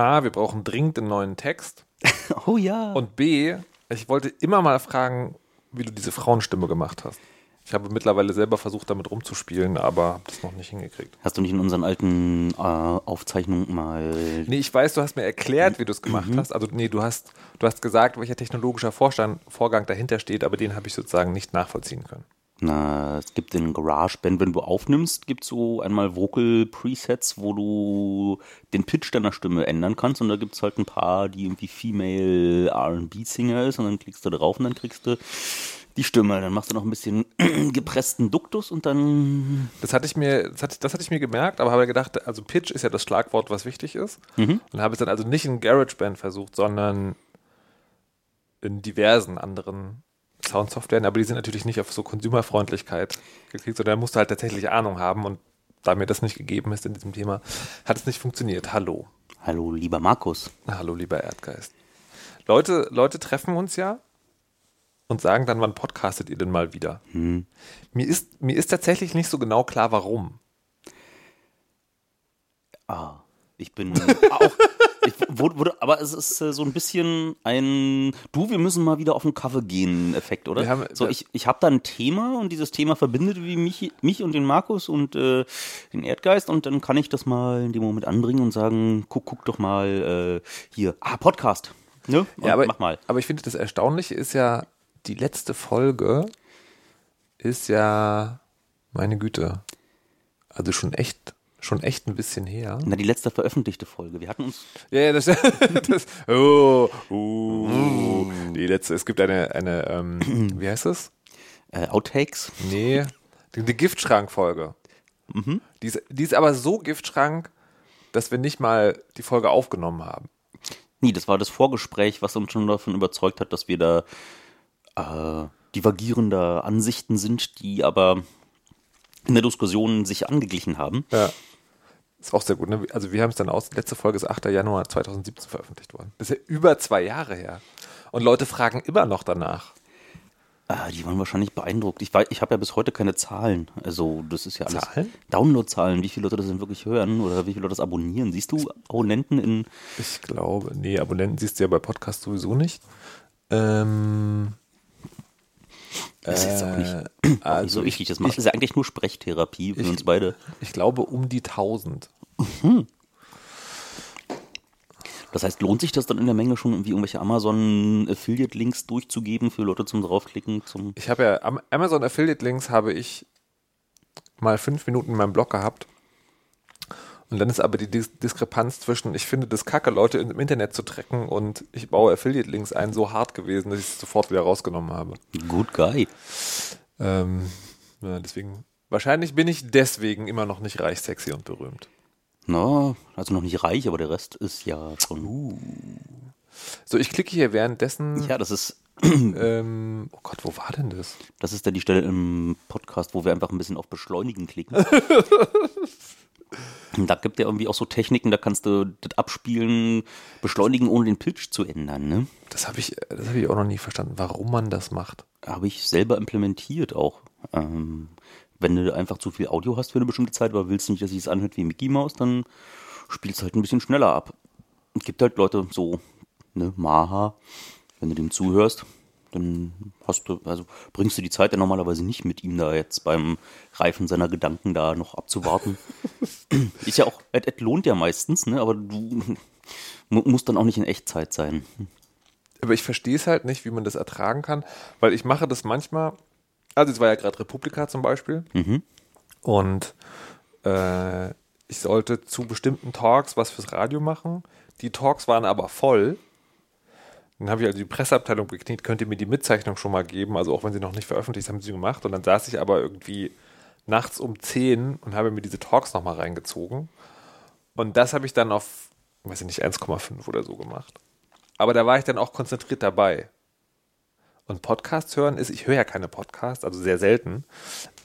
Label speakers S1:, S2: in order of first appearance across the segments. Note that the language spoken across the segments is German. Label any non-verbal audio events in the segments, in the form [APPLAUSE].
S1: A, wir brauchen dringend einen neuen Text. [LAUGHS]
S2: Oh ja.
S1: Und B, ich wollte immer mal fragen, wie du diese Frauenstimme gemacht hast. Ich habe mittlerweile selber versucht, damit rumzuspielen, aber habe das noch nicht hingekriegt.
S2: Hast du nicht in unseren alten äh, Aufzeichnungen mal.
S1: Nee, ich weiß, du hast mir erklärt, wie du es gemacht hast. Also, nee, du hast, du hast gesagt, welcher technologischer Vorstand, Vorgang dahinter steht, aber den habe ich sozusagen nicht nachvollziehen können.
S2: Na, es gibt in GarageBand, wenn du aufnimmst, gibt es so einmal Vocal-Presets, wo du den Pitch deiner Stimme ändern kannst. Und da gibt es halt ein paar, die irgendwie Female RB-Singer ist. Und dann klickst du drauf und dann kriegst du die Stimme. Dann machst du noch ein bisschen [CLEARS THROAT] gepressten Duktus und dann.
S1: Das hatte ich mir, das hatte, das hatte ich mir gemerkt, aber habe gedacht, also Pitch ist ja das Schlagwort, was wichtig ist. Und habe es dann also nicht in GarageBand versucht, sondern in diversen anderen Soundsoftwaren, aber die sind natürlich nicht auf so Consumerfreundlichkeit gekriegt, sondern da musst du halt tatsächlich Ahnung haben und da mir das nicht gegeben ist in diesem Thema, hat es nicht funktioniert. Hallo.
S2: Hallo, lieber Markus.
S1: Hallo, lieber Erdgeist. Leute, Leute treffen uns ja und sagen dann, wann podcastet ihr denn mal wieder? Mir, ist, mir ist tatsächlich nicht so genau klar, warum.
S2: Ah, ich bin [LAUGHS] auch. Wurde, wurde, aber es ist äh, so ein bisschen ein Du, wir müssen mal wieder auf den Kaffee gehen Effekt, oder?
S1: Haben-
S2: so, ich, ich habe da ein Thema und dieses Thema verbindet wie mich, mich und den Markus und äh, den Erdgeist und dann kann ich das mal in dem Moment anbringen und sagen, guck, guck doch mal äh, hier, ah, Podcast. Ne? Und
S1: Ja, aber,
S2: mach mal.
S1: aber ich finde, das Erstaunliche ist ja, die letzte Folge ist ja, meine Güte, also schon echt, schon echt ein bisschen her.
S2: Na, die letzte veröffentlichte Folge. Wir hatten uns.
S1: Ja, ja, das, [LAUGHS] das oh, uh, die letzte, es gibt eine, eine, ähm, wie heißt es?
S2: Äh, Outtakes.
S1: Nee, die, die Giftschrank-Folge. Die, ist, die ist aber so Giftschrank, dass wir nicht mal die Folge aufgenommen haben.
S2: Nee, das war das Vorgespräch, was uns schon davon überzeugt hat, dass wir da äh, divergierender Ansichten sind, die aber in der Diskussion sich angeglichen haben.
S1: Ja. Ist auch sehr gut. Ne? Also wir haben es dann aus. Letzte Folge ist 8. Januar 2017 veröffentlicht worden. Das ist ja über zwei Jahre her. Und Leute fragen immer noch danach.
S2: Äh, die waren wahrscheinlich beeindruckt. Ich, weiß- ich habe ja bis heute keine Zahlen. Also das ist ja alles.
S1: Zahlen?
S2: Downloadzahlen, wie viele Leute das denn wirklich hören oder wie viele Leute das abonnieren. Siehst du Abonnenten in.
S1: Ich glaube, nee, Abonnenten siehst du ja bei Podcasts sowieso nicht. Ähm,
S2: Das ist jetzt auch nicht,
S1: äh,
S2: auch nicht
S1: also
S2: so wichtig. Das macht,
S1: ich,
S2: ist ja eigentlich nur Sprechtherapie für
S1: ich-
S2: uns beide.
S1: ich glaube um die 1000.
S2: Das heißt, lohnt sich das dann in der Menge schon irgendwie irgendwelche Amazon-Affiliate-Links durchzugeben für Leute zum draufklicken? Zum
S1: Ich habe ja am Amazon Affiliate Links habe ich mal fünf Minuten in meinem Blog gehabt. Und dann ist aber die Dis Diskrepanz zwischen, ich finde das kacke, Leute im Internet zu tracken und ich baue Affiliate Links ein, so hart gewesen, dass ich es sofort wieder rausgenommen habe.
S2: Good Guy.
S1: Ähm, ja, deswegen, wahrscheinlich bin ich deswegen immer noch nicht reich, sexy und berühmt.
S2: Na, also noch nicht reich, aber der Rest ist ja schon.
S1: Uh. So, ich klicke hier währenddessen,
S2: Ja, das ist, [CLEARS THROAT]
S1: ähm, oh Gott, wo war denn das?
S2: das ist dann die Stelle im Podcast, wo wir einfach ein bisschen auf Beschleunigen klicken. [LAUGHS] Da gibt ja irgendwie auch so Techniken, da kannst du das abspielen, beschleunigen, ohne den Pitch zu ändern. Ne?
S1: Das habe ich, das habe ich auch noch nie verstanden, warum man das macht.
S2: Habe ich selber implementiert auch. Ähm, wenn du einfach zu viel Audio hast für eine bestimmte Zeit, aber willst nicht, dass sich es anhört wie Mickey Mouse, dann spielst du halt ein bisschen schneller ab. Es gibt halt Leute so, ne, Maha, wenn du dem zuhörst, dann hast du, also bringst du die Zeit ja normalerweise nicht mit ihm da jetzt beim Reifen seiner Gedanken da noch abzuwarten. [LAUGHS] Ist ja auch, es lohnt ja meistens, ne, aber du mu- musst dann auch nicht in Echtzeit sein.
S1: Aber ich verstehe es halt nicht, wie man das ertragen kann, weil ich mache das manchmal. Also, es war ja gerade Republika zum Beispiel. Und äh, ich sollte zu bestimmten Talks was fürs Radio machen. Die Talks waren aber voll. Dann habe ich also die Presseabteilung gekniet, könnt ihr mir die Mitzeichnung schon mal geben? Also auch wenn sie noch nicht veröffentlicht, haben sie gemacht. Und dann saß ich aber irgendwie nachts um 10 und habe mir diese Talks nochmal reingezogen. Und das habe ich dann auf, weiß ich nicht, 1,5 oder so gemacht. Aber da war ich dann auch konzentriert dabei. Und Podcasts hören ist, ich höre ja keine Podcasts, also sehr selten,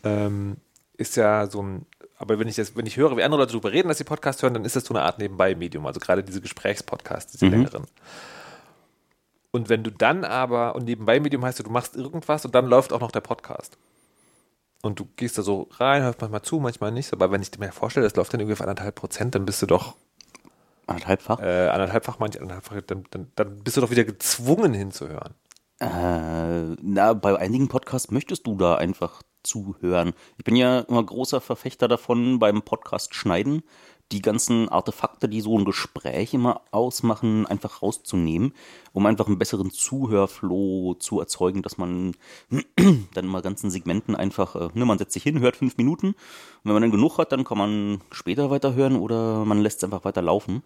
S1: ähm, ist ja so ein, aber wenn ich das, wenn ich höre, wie andere Leute darüber reden, dass sie Podcasts hören, dann ist das so eine Art Nebenbei-Medium, also gerade diese Gesprächspodcasts, diese längeren. Und wenn du dann aber, und Nebenbei-Medium heißt, du machst irgendwas und dann läuft auch noch der Podcast. Und du gehst da so rein, hörst manchmal zu, manchmal nicht, aber wenn ich mir vorstelle, das läuft dann irgendwie auf anderthalb Prozent, dann bist du doch
S2: Anderthalbfach?
S1: Äh, anderthalbfach, manche anderthalbfach, dann, dann, dann bist du doch wieder gezwungen hinzuhören.
S2: Äh, na, bei einigen Podcasts möchtest du da einfach zuhören. Ich bin ja immer großer Verfechter davon, beim Podcast schneiden, die ganzen Artefakte, die so ein Gespräch immer ausmachen, einfach rauszunehmen, um einfach einen besseren Zuhörflow zu erzeugen, dass man [CLEARS THROAT] dann mal ganzen Segmenten einfach, äh, ne, man setzt sich hin, hört fünf Minuten und wenn man dann genug hat, dann kann man später weiterhören oder man lässt es einfach weiter laufen.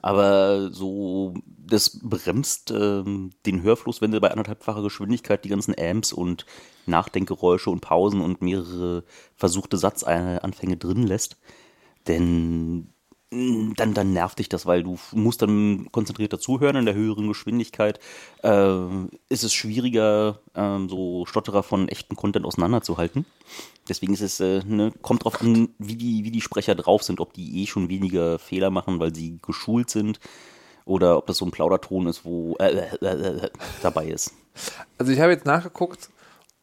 S2: Aber so, das bremst ähm, den Hörfluss, wenn du bei anderthalbfacher Geschwindigkeit die ganzen Amps und Nachdenkgeräusche und Pausen und mehrere versuchte Satzanfänge drin lässt. Denn mm, dann, dann nervt dich das, weil du musst dann konzentrierter zuhören in der höheren Geschwindigkeit. Äh, ist es schwieriger, äh, so Stotterer von echten Content auseinanderzuhalten. Deswegen ist es, äh, ne, kommt drauf an, wie die, wie die Sprecher drauf sind, ob die eh schon weniger Fehler machen, weil sie geschult sind, oder ob das so ein Plauderton ist, wo äh, äh, äh, dabei ist.
S1: Also ich habe jetzt nachgeguckt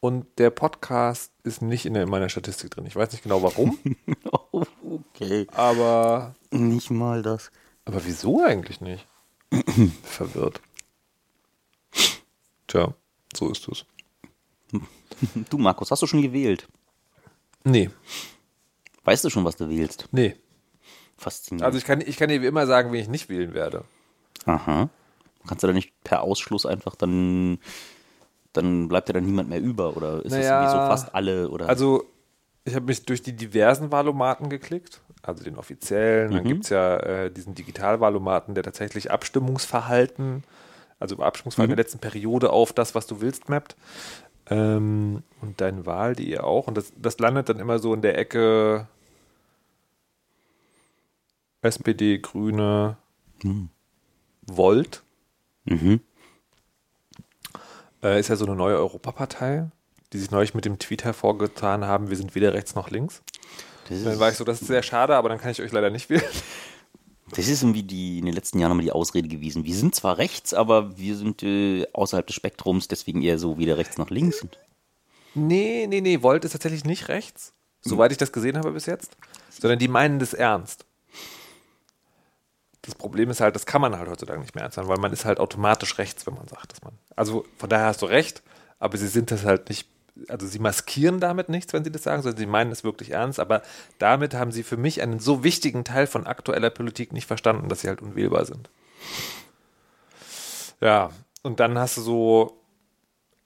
S1: und der Podcast ist nicht in, meiner Statistik drin. Ich weiß nicht genau warum. [LAUGHS]
S2: okay.
S1: Aber.
S2: Nicht mal das.
S1: Aber wieso eigentlich nicht? [CLEARS THROAT] Verwirrt. Tja, so ist es. [LAUGHS]
S2: Du, Markus, hast du schon gewählt?
S1: Nee.
S2: Weißt du schon, was du wählst?
S1: Nee.
S2: Faszinierend.
S1: Also ich kann, ich kann dir wie immer sagen, wen ich nicht wählen werde.
S2: Aha. Kannst du da nicht per Ausschluss einfach dann, dann bleibt ja dann niemand mehr über oder ist
S1: Naja,
S2: das sowieso fast alle oder?
S1: Also ich habe mich durch die diversen Valomaten geklickt, also den offiziellen. Dann
S2: Mhm.
S1: gibt es ja äh, diesen Digitalvalomaten, der tatsächlich Abstimmungsverhalten, also Abstimmungsverhalten
S2: Mhm.
S1: der letzten Periode auf das, was du willst, mappt. Ähm, und dein Wahl.de auch. Und das, das landet dann immer so in der Ecke SPD, Grüne, Volt.
S2: mhm.
S1: Äh, ist ja so eine neue Europapartei, die sich neulich mit dem Tweet hervorgetan haben, wir sind weder rechts noch links. Dann war ich so, das ist sehr schade, aber dann kann ich euch leider nicht wählen.
S2: das ist irgendwie die, in den letzten Jahren immer die Ausrede gewesen. Wir sind zwar rechts, aber wir sind äh, außerhalb des Spektrums, deswegen eher so weder rechts noch links.
S1: Nee, nee, nee, Volt ist tatsächlich nicht rechts, soweit ich das gesehen habe bis jetzt, sondern die meinen das ernst. Das Problem ist halt, das kann man halt heutzutage nicht mehr ernst sein, weil man ist halt automatisch rechts, wenn man sagt, dass man. Also von daher hast du recht, aber sie sind das halt nicht, also sie maskieren damit nichts, wenn sie das sagen, sondern sie meinen es wirklich ernst, aber damit haben sie für mich einen so wichtigen Teil von aktueller Politik nicht verstanden, dass sie halt unwählbar sind. Ja, und dann hast du so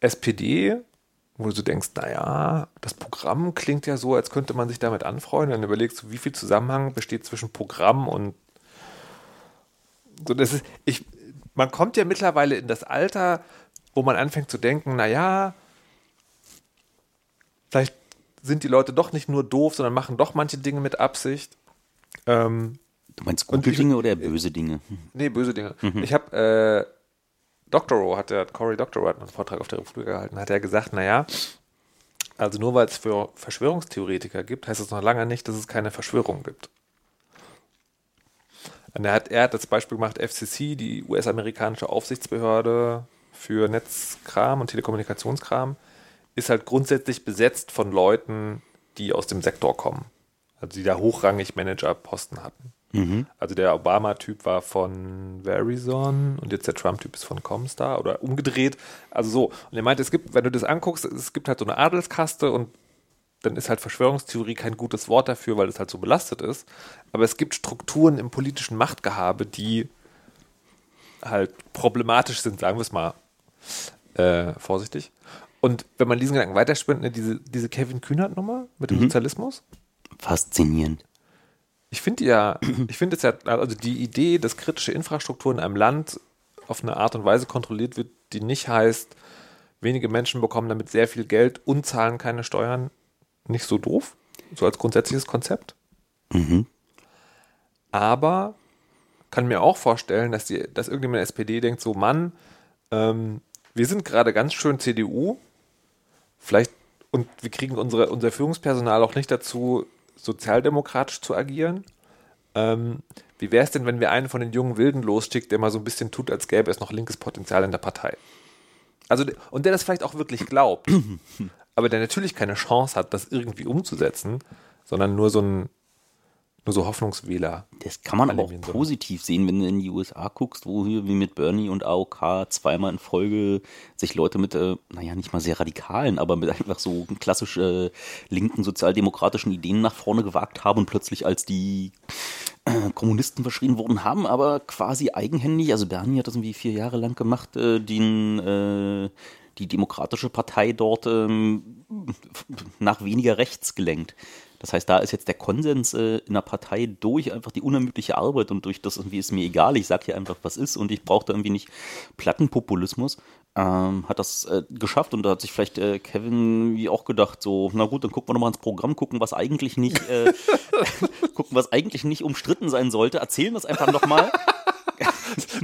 S1: SPD, wo du denkst, naja, das Programm klingt ja so, als könnte man sich damit anfreunden. Dann überlegst du, wie viel Zusammenhang besteht zwischen Programm und so, das ist, ich, man kommt ja mittlerweile in das Alter, wo man anfängt zu denken, naja, vielleicht sind die Leute doch nicht nur doof, sondern machen doch manche Dinge mit Absicht. Ähm,
S2: du meinst gute
S1: ich-
S2: Dinge oder böse Dinge?
S1: Nee, böse Dinge. Ich habe, äh, Doctorow hat der, Cory Doctorow hat einen Vortrag auf der Republik gehalten, hat er gesagt, naja, also nur weil es für Verschwörungstheoretiker gibt, heißt das noch lange nicht, dass es keine Verschwörung gibt. Und er hat, er hat das Beispiel gemacht, FCC, die US-amerikanische Aufsichtsbehörde für Netzkram und Telekommunikationskram, ist halt grundsätzlich besetzt von Leuten, die aus dem Sektor kommen. Also die da hochrangig Managerposten hatten. Also der Obama-Typ war von Verizon und jetzt der Trump-Typ ist von Comstar oder umgedreht. Also so. Und er meinte, es gibt, wenn du das anguckst, es gibt halt so eine Adelskaste und dann ist halt Verschwörungstheorie kein gutes Wort dafür, weil es halt so belastet ist. Aber es gibt Strukturen im politischen Machtgehabe, die halt problematisch sind, sagen wir es mal äh, vorsichtig. Und wenn man diesen Gedanken weiterspinnt, ne, diese, diese Kevin Kühnert-Nummer mit dem Sozialismus,
S2: Faszinierend.
S1: ich finde ja, ich finde es ja, also die Idee, dass kritische Infrastruktur in einem Land auf eine Art und Weise kontrolliert wird, die nicht heißt, wenige Menschen bekommen damit sehr viel Geld und zahlen keine Steuern, nicht so doof, so als grundsätzliches Konzept. Aber kann mir auch vorstellen, dass, die, dass irgendjemand in der SPD denkt, so Mann, ähm, wir sind gerade ganz schön CDU, vielleicht, und wir kriegen unsere, unser Führungspersonal auch nicht dazu, sozialdemokratisch zu agieren. Ähm, wie wäre es denn, wenn wir einen von den jungen Wilden losschickt, der mal so ein bisschen tut, als gäbe es noch linkes Potenzial in der Partei? Also, und der das vielleicht auch wirklich glaubt, [LAUGHS] aber der natürlich keine Chance hat, das irgendwie umzusetzen, sondern nur so ein, nur so Hoffnungswähler.
S2: Das kann man aber auch positiv sehen, wenn du in die USA guckst, wo hier wie mit Bernie und AOK zweimal in Folge sich Leute mit, äh, naja, nicht mal sehr radikalen, aber mit einfach so klassisch äh, linken sozialdemokratischen Ideen nach vorne gewagt haben und plötzlich als die äh, Kommunisten verschrien wurden, haben aber quasi eigenhändig, also Bernie hat das irgendwie vier Jahre lang gemacht, äh, den, äh, die Demokratische Partei dort ähm, nach weniger rechts gelenkt. Das heißt, da ist jetzt der Konsens äh, in der Partei durch einfach die unermüdliche Arbeit und durch das irgendwie ist mir egal, ich sag hier einfach, was ist und ich brauche da irgendwie nicht Plattenpopulismus, ähm, hat das äh, geschafft und da hat sich vielleicht äh, Kevin wie auch gedacht, so, na gut, dann gucken wir nochmal ins Programm, gucken, was eigentlich nicht, äh, [LAUGHS] gucken, was eigentlich nicht umstritten sein sollte, erzählen das einfach nochmal. [LAUGHS]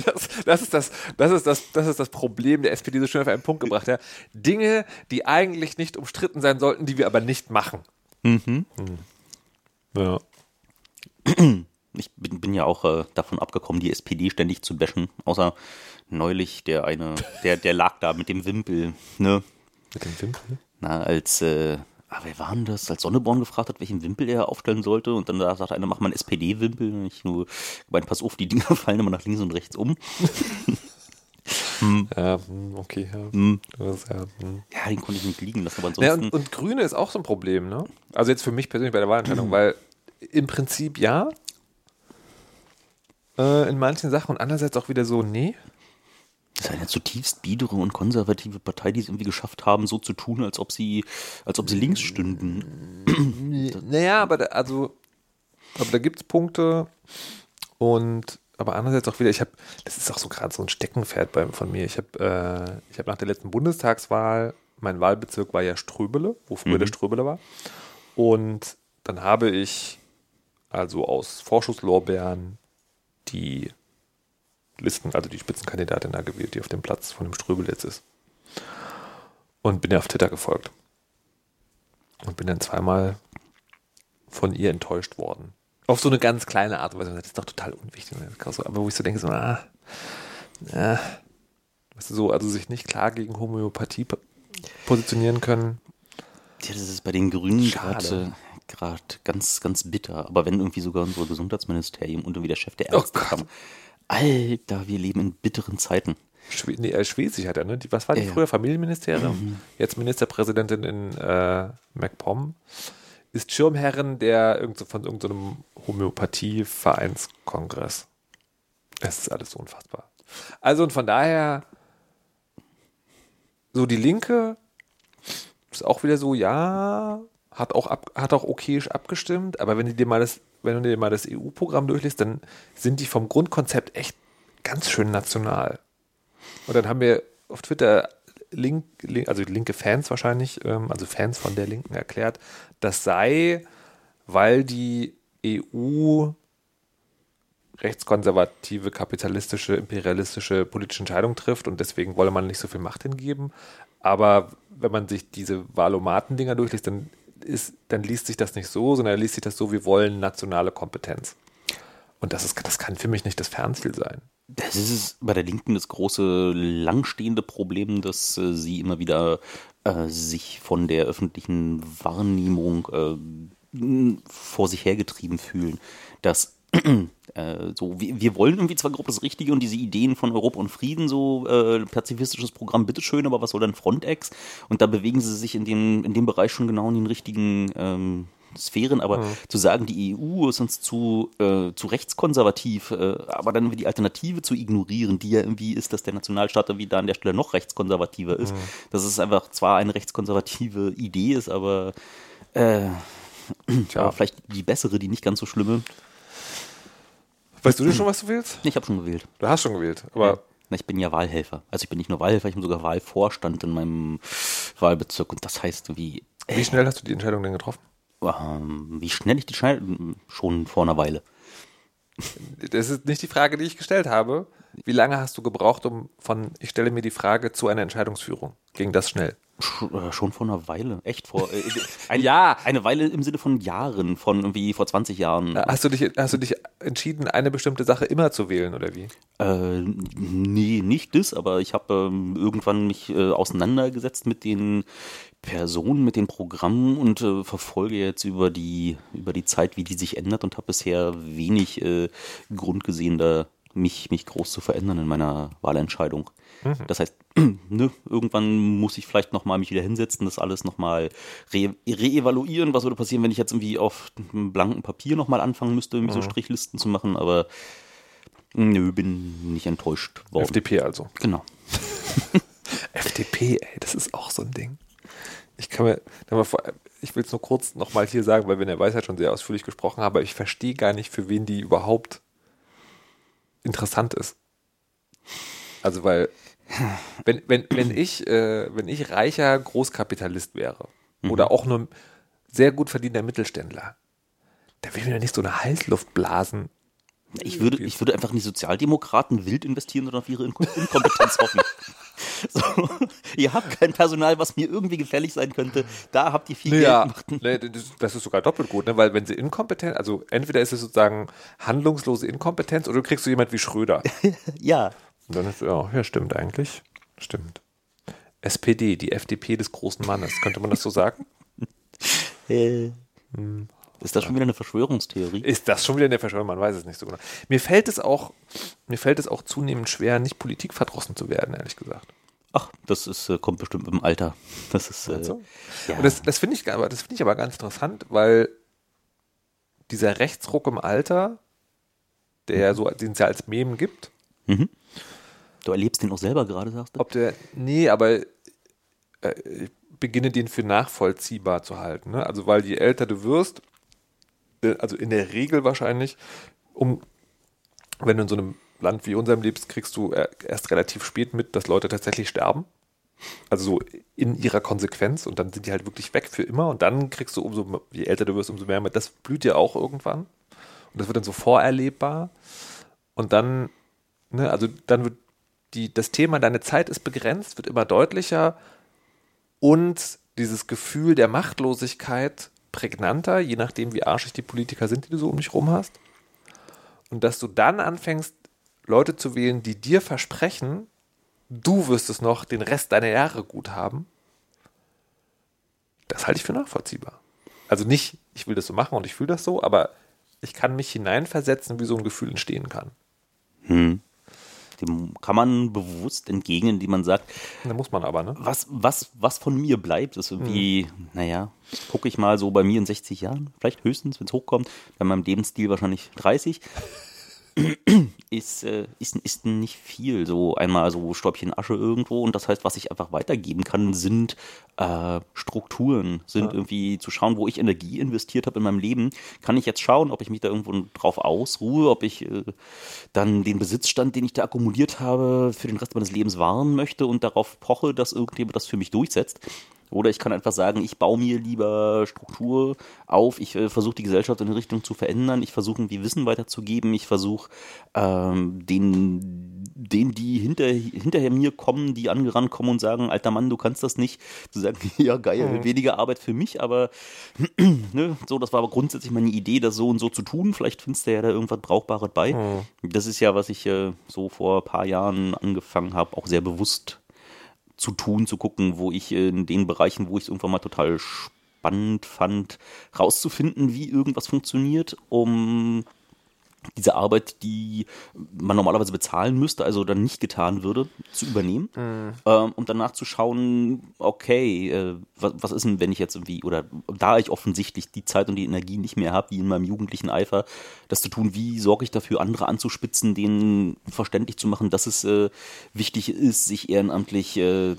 S1: Das, das, ist das, das, ist das, das ist das Problem der SPD so schön auf einen Punkt gebracht. Ja. Dinge, die eigentlich nicht umstritten sein sollten, die wir aber nicht machen. Mhm. Ja. [CLEARS THROAT]
S2: Ich bin, bin ja auch äh, davon abgekommen, die SPD ständig zu bashen, außer neulich der eine, der, der lag da mit dem Wimpel, ne?
S1: Mit dem Wimpel?
S2: Na, als, äh, ah, wer war denn das? Als Sonneborn gefragt hat, welchen Wimpel er aufstellen sollte und dann da sagt einer, mach mal einen SPD-Wimpel. Ich nur, gemeint, pass auf, die Dinger [LAUGHS] fallen immer nach links und rechts um.
S1: Ja, hm, okay. Ja. Das, ja, hm.
S2: Ja, den konnte ich nicht liegen lassen, aber
S1: Ja,
S2: ansonsten.
S1: und, und Grüne ist auch so ein Problem, ne? Also jetzt für mich persönlich bei der Wahlentscheidung, [CLEARS THROAT] weil im Prinzip ja, äh, in manchen Sachen und andererseits auch wieder so, nee.
S2: Das ist eine zutiefst biedere und konservative Partei, die es irgendwie geschafft haben, so zu tun, als ob sie, als ob sie links stünden.
S1: Naja, aber da, also, aber da gibt es Punkte und aber andererseits auch wieder, ich habe, das ist auch so gerade so ein Steckenpferd bei, von mir. Ich habe äh, ich hab nach der letzten Bundestagswahl, mein Wahlbezirk war ja Ströbele, wo früher der Ströbele war. Und dann habe ich also aus Vorschusslorbeeren die Listen, also die Spitzenkandidatin da gewählt, die auf dem Platz von dem Ströbel jetzt ist. Und bin ihr auf Twitter gefolgt. Und bin dann zweimal von ihr enttäuscht worden. Auf so eine ganz kleine Art und Weise. Das ist doch total unwichtig. Aber wo ich so denke, so, ah, ja, weißt du, so, also sich nicht klar gegen Homöopathie po- positionieren können.
S2: Ja, das ist bei den Grünen gerade ganz, ganz bitter. Aber wenn irgendwie sogar unser Gesundheitsministerium und irgendwie der Chef der
S1: Oh
S2: Ärzte
S1: Gott.
S2: kam. Alter, wir leben in bitteren Zeiten.
S1: Schwe nee, äh, Schwesig hat er, ne? Die, was war die
S2: Ja,
S1: früher? Familienministerium? Jetzt Ministerpräsidentin in äh, MacPom. Ist Schirmherrin der irgend so, von irgendeinem Homöopathie-Vereinskongress. Es ist alles so unfassbar. Also und von daher, so die Linke ist auch wieder so, ja, hat auch, ab, hat auch okayisch abgestimmt, aber wenn du dir mal das, wenn du dir mal das EU-Programm durchliest, dann sind die vom Grundkonzept echt ganz schön national. Und dann haben wir auf Twitter Link, Link, also linke Fans wahrscheinlich, ähm, also Fans von der Linken erklärt, das sei, weil die EU rechtskonservative, kapitalistische, imperialistische politische Entscheidungen trifft und deswegen wolle man nicht so viel Macht hingeben. Aber wenn man sich diese Valomaten-Dinger durchliest, dann, ist, dann liest sich das nicht so, sondern liest sich das so, wir wollen nationale Kompetenz. Und das, ist, das kann für mich nicht das Fernziel sein.
S2: Das ist bei der Linken das große, langstehende Problem, dass äh, sie immer wieder äh, sich von der öffentlichen Wahrnehmung äh, vor sich hergetrieben fühlen. Dass [CLEARS THROAT] äh, so, wir, wir wollen irgendwie zwar grob das Richtige und diese Ideen von Europa und Frieden, so äh, pazifistisches Programm, bitteschön, aber was soll denn Frontex? Und da bewegen sie sich in dem, in dem Bereich schon genau in den richtigen ähm, Sphären, aber zu sagen, die EU ist uns zu, äh, zu rechtskonservativ, äh, aber dann die Alternative zu ignorieren, die ja irgendwie ist, dass der Nationalstaat irgendwie da an der Stelle noch rechtskonservativer ist, dass es einfach zwar eine rechtskonservative Idee ist, aber äh, ja, vielleicht die bessere, die nicht ganz so schlimme.
S1: Weißt du dir schon, was du willst?
S2: Ich habe schon gewählt.
S1: Du hast schon gewählt, aber
S2: Na, ich bin ja Wahlhelfer. Also ich bin nicht nur Wahlhelfer, ich bin sogar Wahlvorstand in meinem Wahlbezirk und das heißt wie,
S1: wie schnell hast du die Entscheidung denn getroffen?
S2: Ähm, wie schnell ich die Scheide, schon vor einer Weile.
S1: Das ist nicht die Frage, die ich gestellt habe. Wie lange hast du gebraucht, um von ich stelle mir die Frage zu einer Entscheidungsführung? Ging das schnell?
S2: Sch äh, schon vor einer Weile, echt vor. Äh, [LAUGHS] ein,
S1: Ja.
S2: Eine Weile im Sinne von Jahren, von irgendwie vor 20 Jahren.
S1: Hast du dich, hast du dich entschieden, eine bestimmte Sache immer zu wählen oder wie?
S2: Äh, nee, nicht das, aber ich habe ähm, irgendwann mich äh, auseinandergesetzt mit den Person mit den Programmen und äh, verfolge jetzt über die, über die Zeit, wie die sich ändert und habe bisher wenig äh, Grund gesehen, da mich, mich groß zu verändern in meiner Wahlentscheidung. Mhm. Das heißt, [CLEARS THROAT] ne, irgendwann muss ich vielleicht nochmal mich wieder hinsetzen, das alles nochmal re reevaluieren. Was würde passieren, wenn ich jetzt irgendwie auf einem blanken Papier nochmal anfangen müsste, irgendwie mhm. so Strichlisten zu machen, aber nö, bin nicht enttäuscht
S1: worden. FDP also.
S2: Genau. [LAUGHS]
S1: FDP, ey, das ist auch so ein Ding. Ich kann mir, ich will es nur kurz nochmal hier sagen, weil wir in der Weisheit schon sehr ausführlich gesprochen haben, aber ich verstehe gar nicht, für wen die überhaupt interessant ist. Also weil, wenn, wenn, wenn ich, äh, wenn ich reicher Großkapitalist wäre mhm. oder auch nur sehr gut verdienter Mittelständler, da will ich mir nicht so eine Heißluftblasen
S2: ich würde, ich würde einfach in die Sozialdemokraten wild investieren und auf ihre Inkompetenz hoffen. [LAUGHS] So, ihr habt kein Personal, was mir irgendwie gefährlich sein könnte. Da habt ihr viel
S1: naja, Geld gemacht. Nee, das ist sogar doppelt gut, ne? weil wenn sie inkompetent, also entweder ist es sozusagen handlungslose Inkompetenz oder du kriegst du jemand wie Schröder. [LAUGHS]
S2: ja.
S1: Und dann ist, ja, ja, stimmt eigentlich. Stimmt. SPD, die FDP des großen Mannes, könnte man das so sagen? [LAUGHS]
S2: Äh. Hm. Ist das schon wieder eine Verschwörungstheorie?
S1: Ist das schon wieder eine Verschwörung? Man weiß es nicht so genau. Mir fällt es auch, mir fällt es auch zunehmend schwer, nicht politikverdrossen zu werden, ehrlich gesagt.
S2: Ach, das ist, äh, kommt bestimmt im Alter. [LAUGHS] Das ist. Äh,
S1: so? ja. Und das, das finde ich, aber, find ich aber ganz interessant, weil dieser Rechtsruck im Alter, der mhm. so, den es ja als Mem gibt.
S2: Mhm. Du erlebst den auch selber gerade, sagst du?
S1: Ob der, nee, aber äh, ich beginne den für nachvollziehbar zu halten. Ne? Also, weil je älter du wirst, äh, also in der Regel wahrscheinlich, um, wenn du in so einem Land wie unserem lebst, kriegst du erst relativ spät mit, dass Leute tatsächlich sterben. Also so in ihrer Konsequenz und dann sind die halt wirklich weg für immer und dann kriegst du umso, je älter du wirst, umso mehr mit. Das blüht dir auch irgendwann und das wird dann so vorerlebbar und dann, ne, also dann wird die, das Thema, deine Zeit ist begrenzt, wird immer deutlicher und dieses Gefühl der Machtlosigkeit prägnanter, je nachdem, wie arschig die Politiker sind, die du so um dich rum hast. Und dass du dann anfängst, Leute zu wählen, die dir versprechen, du wirst es noch den Rest deiner Jahre gut haben, das halte ich für nachvollziehbar. Also nicht, ich will das so machen und ich fühle das so, aber ich kann mich hineinversetzen, wie so ein Gefühl entstehen kann.
S2: Hm. Dem kann man bewusst entgegnen, indem man sagt,
S1: da muss man aber, ne?
S2: Was, was, was von mir bleibt, ist irgendwie, hm. naja, gucke ich mal so bei mir in 60 Jahren, vielleicht höchstens, wenn es hochkommt, bei meinem Lebensstil wahrscheinlich 30 [CLEARS THROAT] ist, äh, ist, ist nicht viel. So einmal so Stäubchen Asche irgendwo und das heißt, was ich einfach weitergeben kann, sind äh, Strukturen, sind ja. irgendwie zu schauen, wo ich Energie investiert habe in meinem Leben. Kann ich jetzt schauen, ob ich mich da irgendwo drauf ausruhe, ob ich äh, dann den Besitzstand, den ich da akkumuliert habe, für den Rest meines Lebens wahren möchte und darauf poche, dass irgendjemand das für mich durchsetzt. Oder ich kann einfach sagen, ich baue mir lieber Struktur auf, ich äh, versuche die Gesellschaft in eine Richtung zu verändern, ich versuche irgendwie Wissen weiterzugeben, ich versuche ähm, den, den, die hinter, hinterher mir kommen, die angerannt kommen und sagen, alter Mann, du kannst das nicht, zu sagen, [LAUGHS] ja geil, mhm. weniger Arbeit für mich, aber [CLEARS THROAT] ne, so, das war aber grundsätzlich meine Idee, das so und so zu tun. Vielleicht findest du ja da irgendwas Brauchbares bei. Mhm. Das ist ja, was ich äh, so vor ein paar Jahren angefangen habe, auch sehr bewusst zu tun, zu gucken, wo ich in den Bereichen, wo ich es irgendwann mal total spannend fand, rauszufinden, wie irgendwas funktioniert, um diese Arbeit, die man normalerweise bezahlen müsste, also dann nicht getan würde, zu übernehmen mhm. ähm, und danach zu schauen, okay, äh, was, was, ist denn, wenn ich jetzt irgendwie, oder da ich offensichtlich die Zeit und die Energie nicht mehr habe, wie in meinem jugendlichen Eifer, das zu tun, wie sorge ich dafür, andere anzuspitzen, denen verständlich zu machen, dass es äh, wichtig ist, sich ehrenamtlich äh,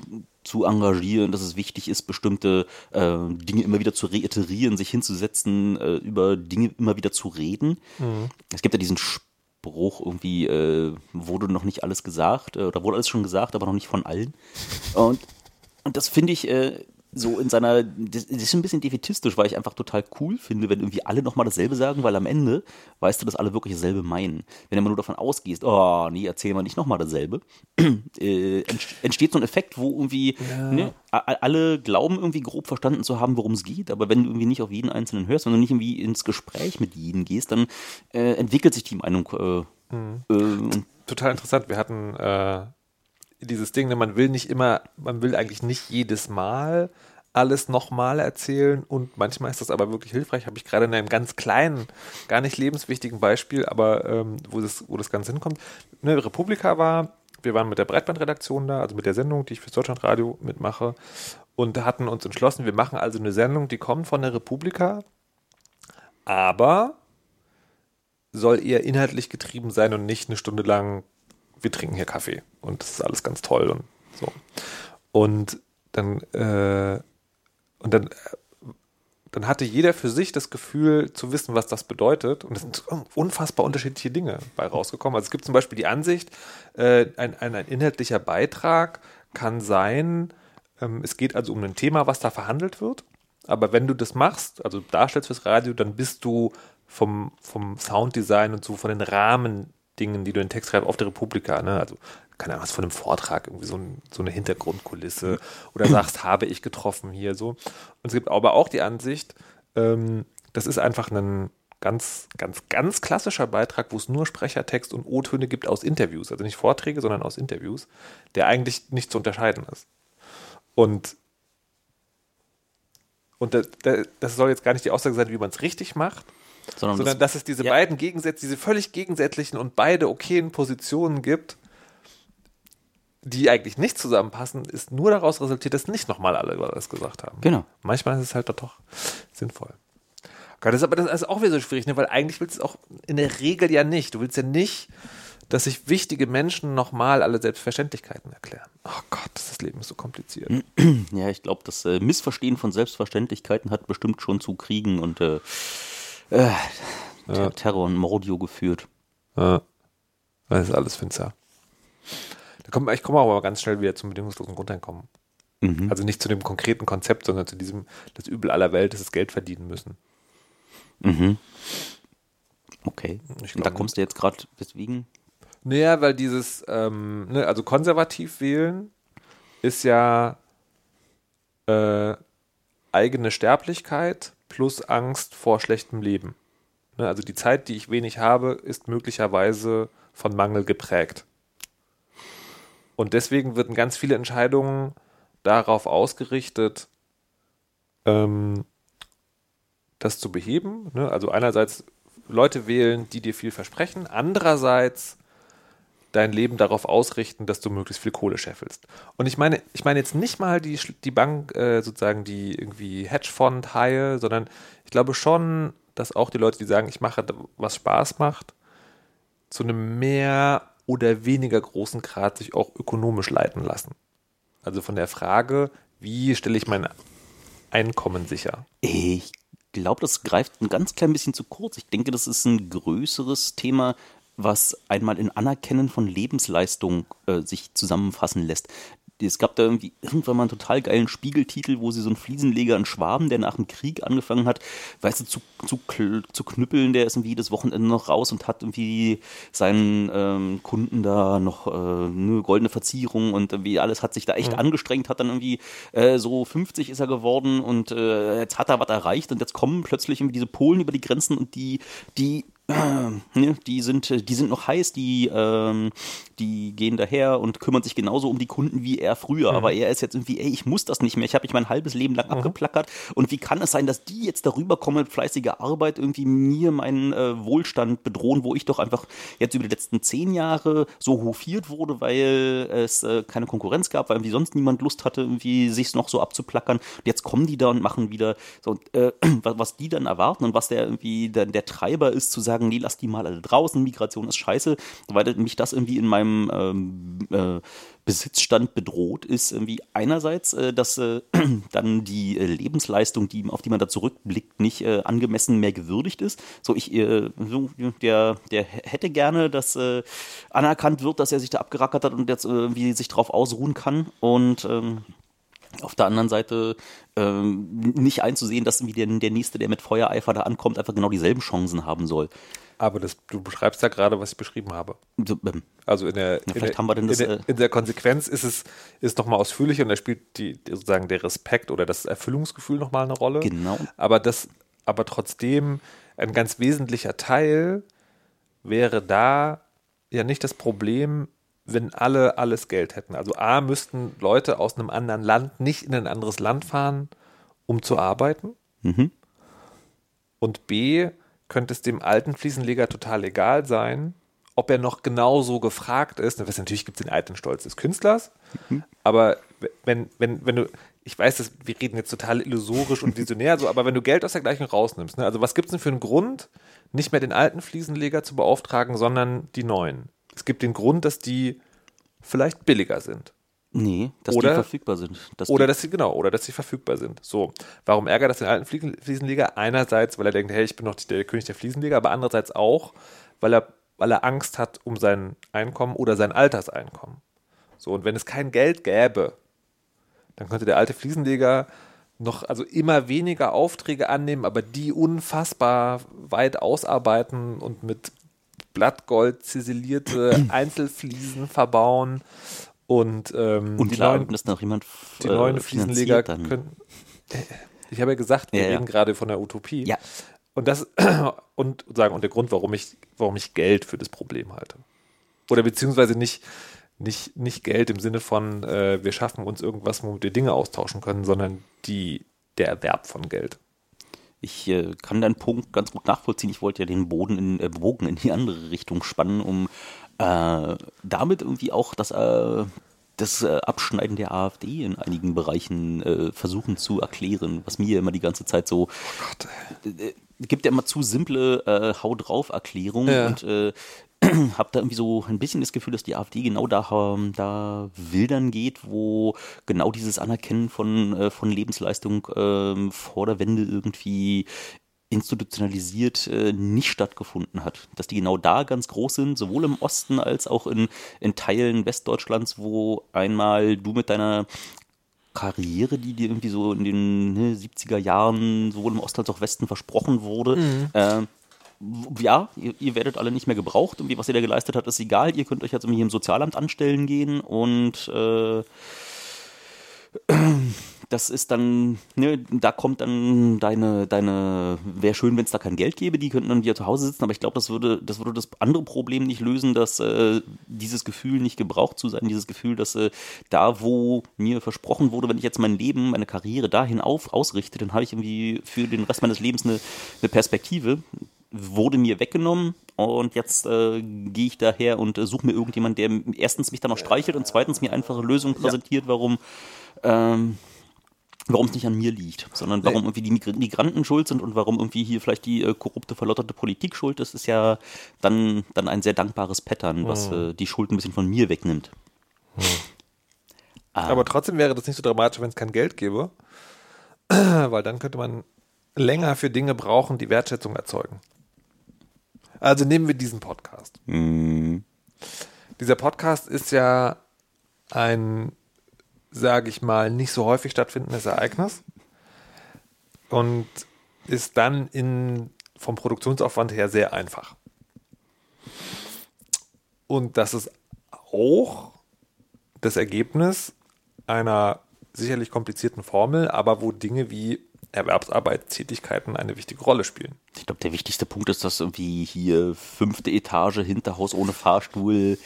S2: zu engagieren, dass es wichtig ist, bestimmte äh, Dinge immer wieder zu reiterieren, sich hinzusetzen, äh, über Dinge immer wieder zu reden. Mhm. Es gibt ja diesen Spruch, irgendwie äh, wurde noch nicht alles gesagt, äh, oder wurde alles schon gesagt, aber noch nicht von allen. [LAUGHS] Und, und das finde ich äh, so in seiner, das ist ein bisschen defetistisch, weil ich einfach total cool finde, wenn irgendwie alle nochmal dasselbe sagen, weil am Ende weißt du, dass alle wirklich dasselbe meinen. Wenn du immer nur davon ausgehst, oh, nee, erzähl mal nicht nochmal dasselbe, [CLEARS THROAT] äh, entsteht so ein Effekt, wo irgendwie ja. ne, alle glauben irgendwie grob verstanden zu haben, worum es geht, aber wenn du irgendwie nicht auf jeden Einzelnen hörst, wenn du nicht irgendwie ins Gespräch mit jedem gehst, dann äh, entwickelt sich die Meinung. Äh, mhm.
S1: Äh, Total interessant. Wir hatten äh, dieses Ding, ne, man will nicht immer, man will eigentlich nicht jedes Mal alles nochmal erzählen und manchmal ist das aber wirklich hilfreich. Habe ich gerade in einem ganz kleinen, gar nicht lebenswichtigen Beispiel, aber ähm, wo, das, wo das Ganze hinkommt. Ne, Republika war, wir waren mit der Breitbandredaktion da, also mit der Sendung, die ich fürs Deutschlandradio mitmache und hatten uns entschlossen, wir machen also eine Sendung, die kommt von der Republika, aber soll eher inhaltlich getrieben sein und nicht eine Stunde lang, wir trinken hier Kaffee und das ist alles ganz toll und so. Und dann, äh, und dann, dann hatte jeder für sich das Gefühl zu wissen, was das bedeutet. Und es sind unfassbar unterschiedliche Dinge bei rausgekommen. Also es gibt zum Beispiel die Ansicht, äh, ein, ein, ein inhaltlicher Beitrag kann sein, ähm, es geht also um ein Thema, was da verhandelt wird. Aber wenn du das machst, also darstellst fürs Radio, dann bist du vom, vom Sounddesign und so von den Rahmendingen, die du in den Text schreibst, auf der Republika, ne? Also keine Ahnung, was von einem Vortrag, irgendwie so, ein, so eine Hintergrundkulisse oder [CLEARS THROAT] sagst, habe ich getroffen hier so. Und es gibt aber auch die Ansicht, ähm, das ist einfach ein ganz, ganz, ganz klassischer Beitrag, wo es nur Sprechertext und O-Töne gibt aus Interviews, also nicht Vorträge, sondern aus Interviews, der eigentlich nicht zu unterscheiden ist. Und, und das, das soll jetzt gar nicht die Aussage sein, wie man es richtig macht, sondern, sondern das, dass es diese ja. beiden Gegensätze, diese völlig gegensätzlichen und beide okayen Positionen gibt, die eigentlich nicht zusammenpassen, ist nur daraus resultiert, dass nicht nochmal alle über das gesagt haben.
S2: Genau.
S1: Manchmal ist es halt doch sinnvoll. Gott, das ist aber das ist auch wieder so schwierig, ne? weil eigentlich willst du es auch in der Regel ja nicht. Du willst ja nicht, dass sich wichtige Menschen nochmal alle Selbstverständlichkeiten erklären. Oh Gott, das Leben ist so kompliziert. [CLEARS THROAT]
S2: Ja, ich glaube, das äh, Missverstehen von Selbstverständlichkeiten hat bestimmt schon zu Kriegen und äh, äh, ja. Terror und Mordio geführt.
S1: Ja. Das ist alles finster. Da kommt, ich komme aber ganz schnell wieder zum bedingungslosen Grundeinkommen. Mhm. Also nicht zu dem konkreten Konzept, sondern zu diesem, das Übel aller Welt ist das Geld verdienen müssen.
S2: Mhm. Okay. Ich Und da kommst du jetzt gerade weswegen?
S1: Naja, weil dieses, ähm, ne, also konservativ wählen ist ja äh, eigene Sterblichkeit plus Angst vor schlechtem Leben. Ne, also die Zeit, die ich wenig habe, ist möglicherweise von Mangel geprägt. Und deswegen werden ganz viele Entscheidungen darauf ausgerichtet, ähm, das zu beheben. Ne? Also einerseits Leute wählen, die dir viel versprechen, andererseits dein Leben darauf ausrichten, dass du möglichst viel Kohle scheffelst. Und ich meine, ich meine jetzt nicht mal die, die Bank, äh, sozusagen die irgendwie Hedgefonds-Haie, sondern ich glaube schon, dass auch die Leute, die sagen, ich mache, was Spaß macht, zu einem mehr oder weniger großen Grad sich auch ökonomisch leiten lassen. Also von der Frage, wie stelle ich mein Einkommen sicher?
S2: Ich glaube, das greift ein ganz klein bisschen zu kurz. Ich denke, das ist ein größeres Thema, was einmal in Anerkennen von Lebensleistung äh, sich zusammenfassen lässt es gab da irgendwie irgendwann mal einen total geilen Spiegeltitel, wo sie so einen Fliesenleger, einen Schwaben, der nach dem Krieg angefangen hat, weißt du, zu, zu, zu knüppeln, der ist irgendwie jedes Wochenende noch raus und hat irgendwie seinen ähm, Kunden da noch äh, eine goldene Verzierung und irgendwie alles hat sich da echt mhm. angestrengt, hat dann irgendwie äh, so 50 ist er geworden und äh, jetzt hat er was erreicht und jetzt kommen plötzlich irgendwie diese Polen über die Grenzen und die, die die sind, die sind noch heiß, die, ähm, die gehen daher und kümmern sich genauso um die Kunden wie er früher. Mhm. Aber er ist jetzt irgendwie, ey, ich muss das nicht mehr. Ich habe mich mein halbes Leben lang mhm. abgeplackert. Und wie kann es sein, dass die jetzt darüber kommen mit fleißiger Arbeit irgendwie mir meinen äh, Wohlstand bedrohen, wo ich doch einfach jetzt über die letzten zehn Jahre so hofiert wurde, weil es äh, keine Konkurrenz gab, weil irgendwie sonst niemand Lust hatte, irgendwie sich noch so abzuplackern. Und jetzt kommen die da und machen wieder so, äh, [CLEARS THROAT] was, was die dann erwarten und was der irgendwie der, der Treiber ist, zu sagen, sagen, nee, lass die mal alle draußen, Migration ist scheiße, weil mich das irgendwie in meinem ähm, äh, Besitzstand bedroht, ist irgendwie einerseits, äh, dass äh, [CLEARS THROAT] dann die äh, Lebensleistung, die, auf die man da zurückblickt, nicht äh, angemessen mehr gewürdigt ist. So, ich, äh, so, der, der hätte gerne, dass anerkannt wird, dass er sich da abgerackert hat und jetzt irgendwie sich drauf ausruhen kann. Und ähm, auf der anderen Seite ähm, nicht einzusehen, dass irgendwie der, der Nächste, der mit Feuereifer da ankommt, einfach genau dieselben Chancen haben soll.
S1: Aber das, du beschreibst ja gerade, was ich beschrieben habe. Ähm, also in der,
S2: in, der, in,
S1: der, äh, in der Konsequenz ist es ist nochmal ausführlicher und da spielt die, sozusagen der Respekt oder das Erfüllungsgefühl nochmal eine Rolle.
S2: Genau.
S1: Aber das, aber trotzdem ein ganz wesentlicher Teil wäre da ja nicht das Problem, wenn alle alles Geld hätten. Also A, müssten Leute aus einem anderen Land nicht in ein anderes Land fahren, um zu arbeiten.
S2: Mhm.
S1: Und B, könnte es dem alten Fliesenleger total egal sein, ob er noch genauso gefragt ist. Natürlich gibt es den alten Stolz des Künstlers, mhm. aber wenn, wenn, wenn du, ich weiß, dass wir reden jetzt total illusorisch und visionär, so, aber wenn du Geld aus der Gleichung rausnimmst, ne, also was gibt es denn für einen Grund, nicht mehr den alten Fliesenleger zu beauftragen, sondern die neuen? Es gibt den Grund, dass die vielleicht billiger sind.
S2: Nee, dass
S1: oder,
S2: die verfügbar sind.
S1: Dass oder dass sie, genau, oder dass sie verfügbar sind. So. Warum ärgert das den alten Fliesenleger? Einerseits, weil er denkt, hey, ich bin noch der König der Fliesenleger, aber andererseits auch, weil er, weil er Angst hat um sein Einkommen oder sein Alterseinkommen. So, und wenn es kein Geld gäbe, dann könnte der alte Fliesenleger noch also immer weniger Aufträge annehmen, aber die unfassbar weit ausarbeiten und mit Blattgold ziselierte [CLEARS THROAT] Einzelfliesen verbauen und, ähm,
S2: und klar, neuen, dass noch jemand
S1: die neuen äh, Fliesenleger können. Ich habe ja gesagt, wir ja, reden ja. gerade von der Utopie.
S2: Ja.
S1: Und das [CLEARS THROAT] und sagen und der Grund, warum ich warum ich Geld für das Problem halte. Oder beziehungsweise nicht nicht nicht Geld im Sinne von äh, wir schaffen uns irgendwas, womit wir Dinge austauschen können, sondern die der Erwerb von Geld.
S2: Ich äh, kann deinen Punkt ganz gut nachvollziehen. Ich wollte ja den Boden in, äh, Bogen in die andere Richtung spannen, um äh, damit irgendwie auch das, äh, das äh, Abschneiden der AfD in einigen Bereichen äh, versuchen zu erklären, was mir immer die ganze Zeit so oh Gott, äh, gibt ja immer zu simple äh, Hau drauf Erklärungen ja. und äh, [CLEARS THROAT] habe da irgendwie so ein bisschen das Gefühl, dass die AfD genau da, ähm, da wildern geht, wo genau dieses Anerkennen von, äh, von Lebensleistung ähm, vor der Wende irgendwie institutionalisiert äh, nicht stattgefunden hat. Dass die genau da ganz groß sind, sowohl im Osten als auch in, in Teilen Westdeutschlands, wo einmal du mit deiner Karriere, die dir irgendwie so in den ne, 70er Jahren sowohl im Osten als auch Westen versprochen wurde, mhm. äh, ja, ihr, ihr, werdet alle nicht mehr gebraucht. Irgendwie, was ihr da geleistet habt, ist egal. Ihr könnt euch jetzt irgendwie im Sozialamt anstellen gehen und äh, [CLEARS THROAT] das ist dann, ne, da kommt dann deine, deine, wäre schön, wenn es da kein Geld gäbe, die könnten dann wieder zu Hause sitzen, aber ich glaube, das würde, das würde das andere Problem nicht lösen, dass äh, dieses Gefühl nicht gebraucht zu sein, dieses Gefühl, dass äh, da, wo mir versprochen wurde, wenn ich jetzt mein Leben, meine Karriere dahin auf, ausrichte, dann habe ich irgendwie für den Rest meines Lebens eine, eine Perspektive, wurde mir weggenommen und jetzt äh, gehe ich daher und äh, suche mir irgendjemand, der erstens mich dann noch streichelt und zweitens mir einfache Lösungen präsentiert, ja. warum ähm, warum es nicht an mir liegt, sondern warum irgendwie die Migranten schuld sind und warum irgendwie hier vielleicht die äh, korrupte, verlotterte Politik schuld ist, ist ja dann, dann ein sehr dankbares Pattern, was hm. äh, die Schuld ein bisschen von mir wegnimmt.
S1: Hm. Ah. Aber trotzdem wäre das nicht so dramatisch, wenn es kein Geld gäbe, [CLEARS THROAT] weil dann könnte man länger für Dinge brauchen, die Wertschätzung erzeugen. Also nehmen wir diesen Podcast.
S2: Hm.
S1: Dieser Podcast ist ja ein sage ich mal, nicht so häufig stattfindendes Ereignis und ist dann in, vom Produktionsaufwand her sehr einfach. Und das ist auch das Ergebnis einer sicherlich komplizierten Formel, aber wo Dinge wie Erwerbsarbeitstätigkeiten eine wichtige Rolle spielen.
S2: Ich glaube, der wichtigste Punkt ist, dass irgendwie hier fünfte Etage, Hinterhaus ohne Fahrstuhl,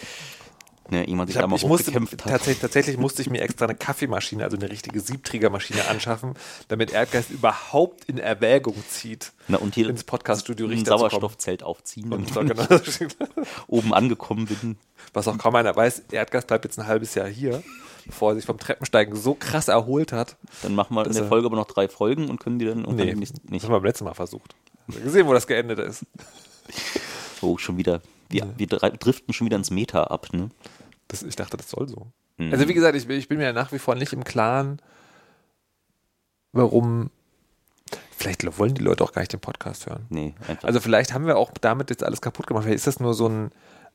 S2: ne, jemand sich
S1: hab,
S2: da mal
S1: hochgekämpft musste, hat. Tatsächlich, tatsächlich musste ich mir extra eine Kaffeemaschine, also eine richtige Siebträgermaschine anschaffen, damit Erdgeist überhaupt in Erwägung zieht,
S2: Na, und hier
S1: ins Podcaststudio
S2: ein Sauerstoffzelt aufziehen und genau [LAUGHS] oben angekommen bin.
S1: Was auch kaum einer weiß, Erdgeist bleibt jetzt ein halbes Jahr hier, bevor er sich vom Treppensteigen so krass erholt hat.
S2: Dann machen wir in der Folge aber noch drei Folgen und können die dann
S1: nee, nicht, nicht. Das haben wir beim letzten Mal versucht. gesehen, wo das geendet ist. [LAUGHS]
S2: Oh, schon wieder. Wir, ja. wir driften schon wieder ins Meta ab, ne?
S1: Das, ich dachte, das soll so. Mhm. Also wie gesagt, ich, ich bin mir nach wie vor nicht im Klaren, warum Vielleicht wollen die Leute auch gar nicht den Podcast hören.
S2: Nee, einfach.
S1: Also vielleicht haben wir auch damit jetzt alles kaputt gemacht. Vielleicht ist das nur so ein,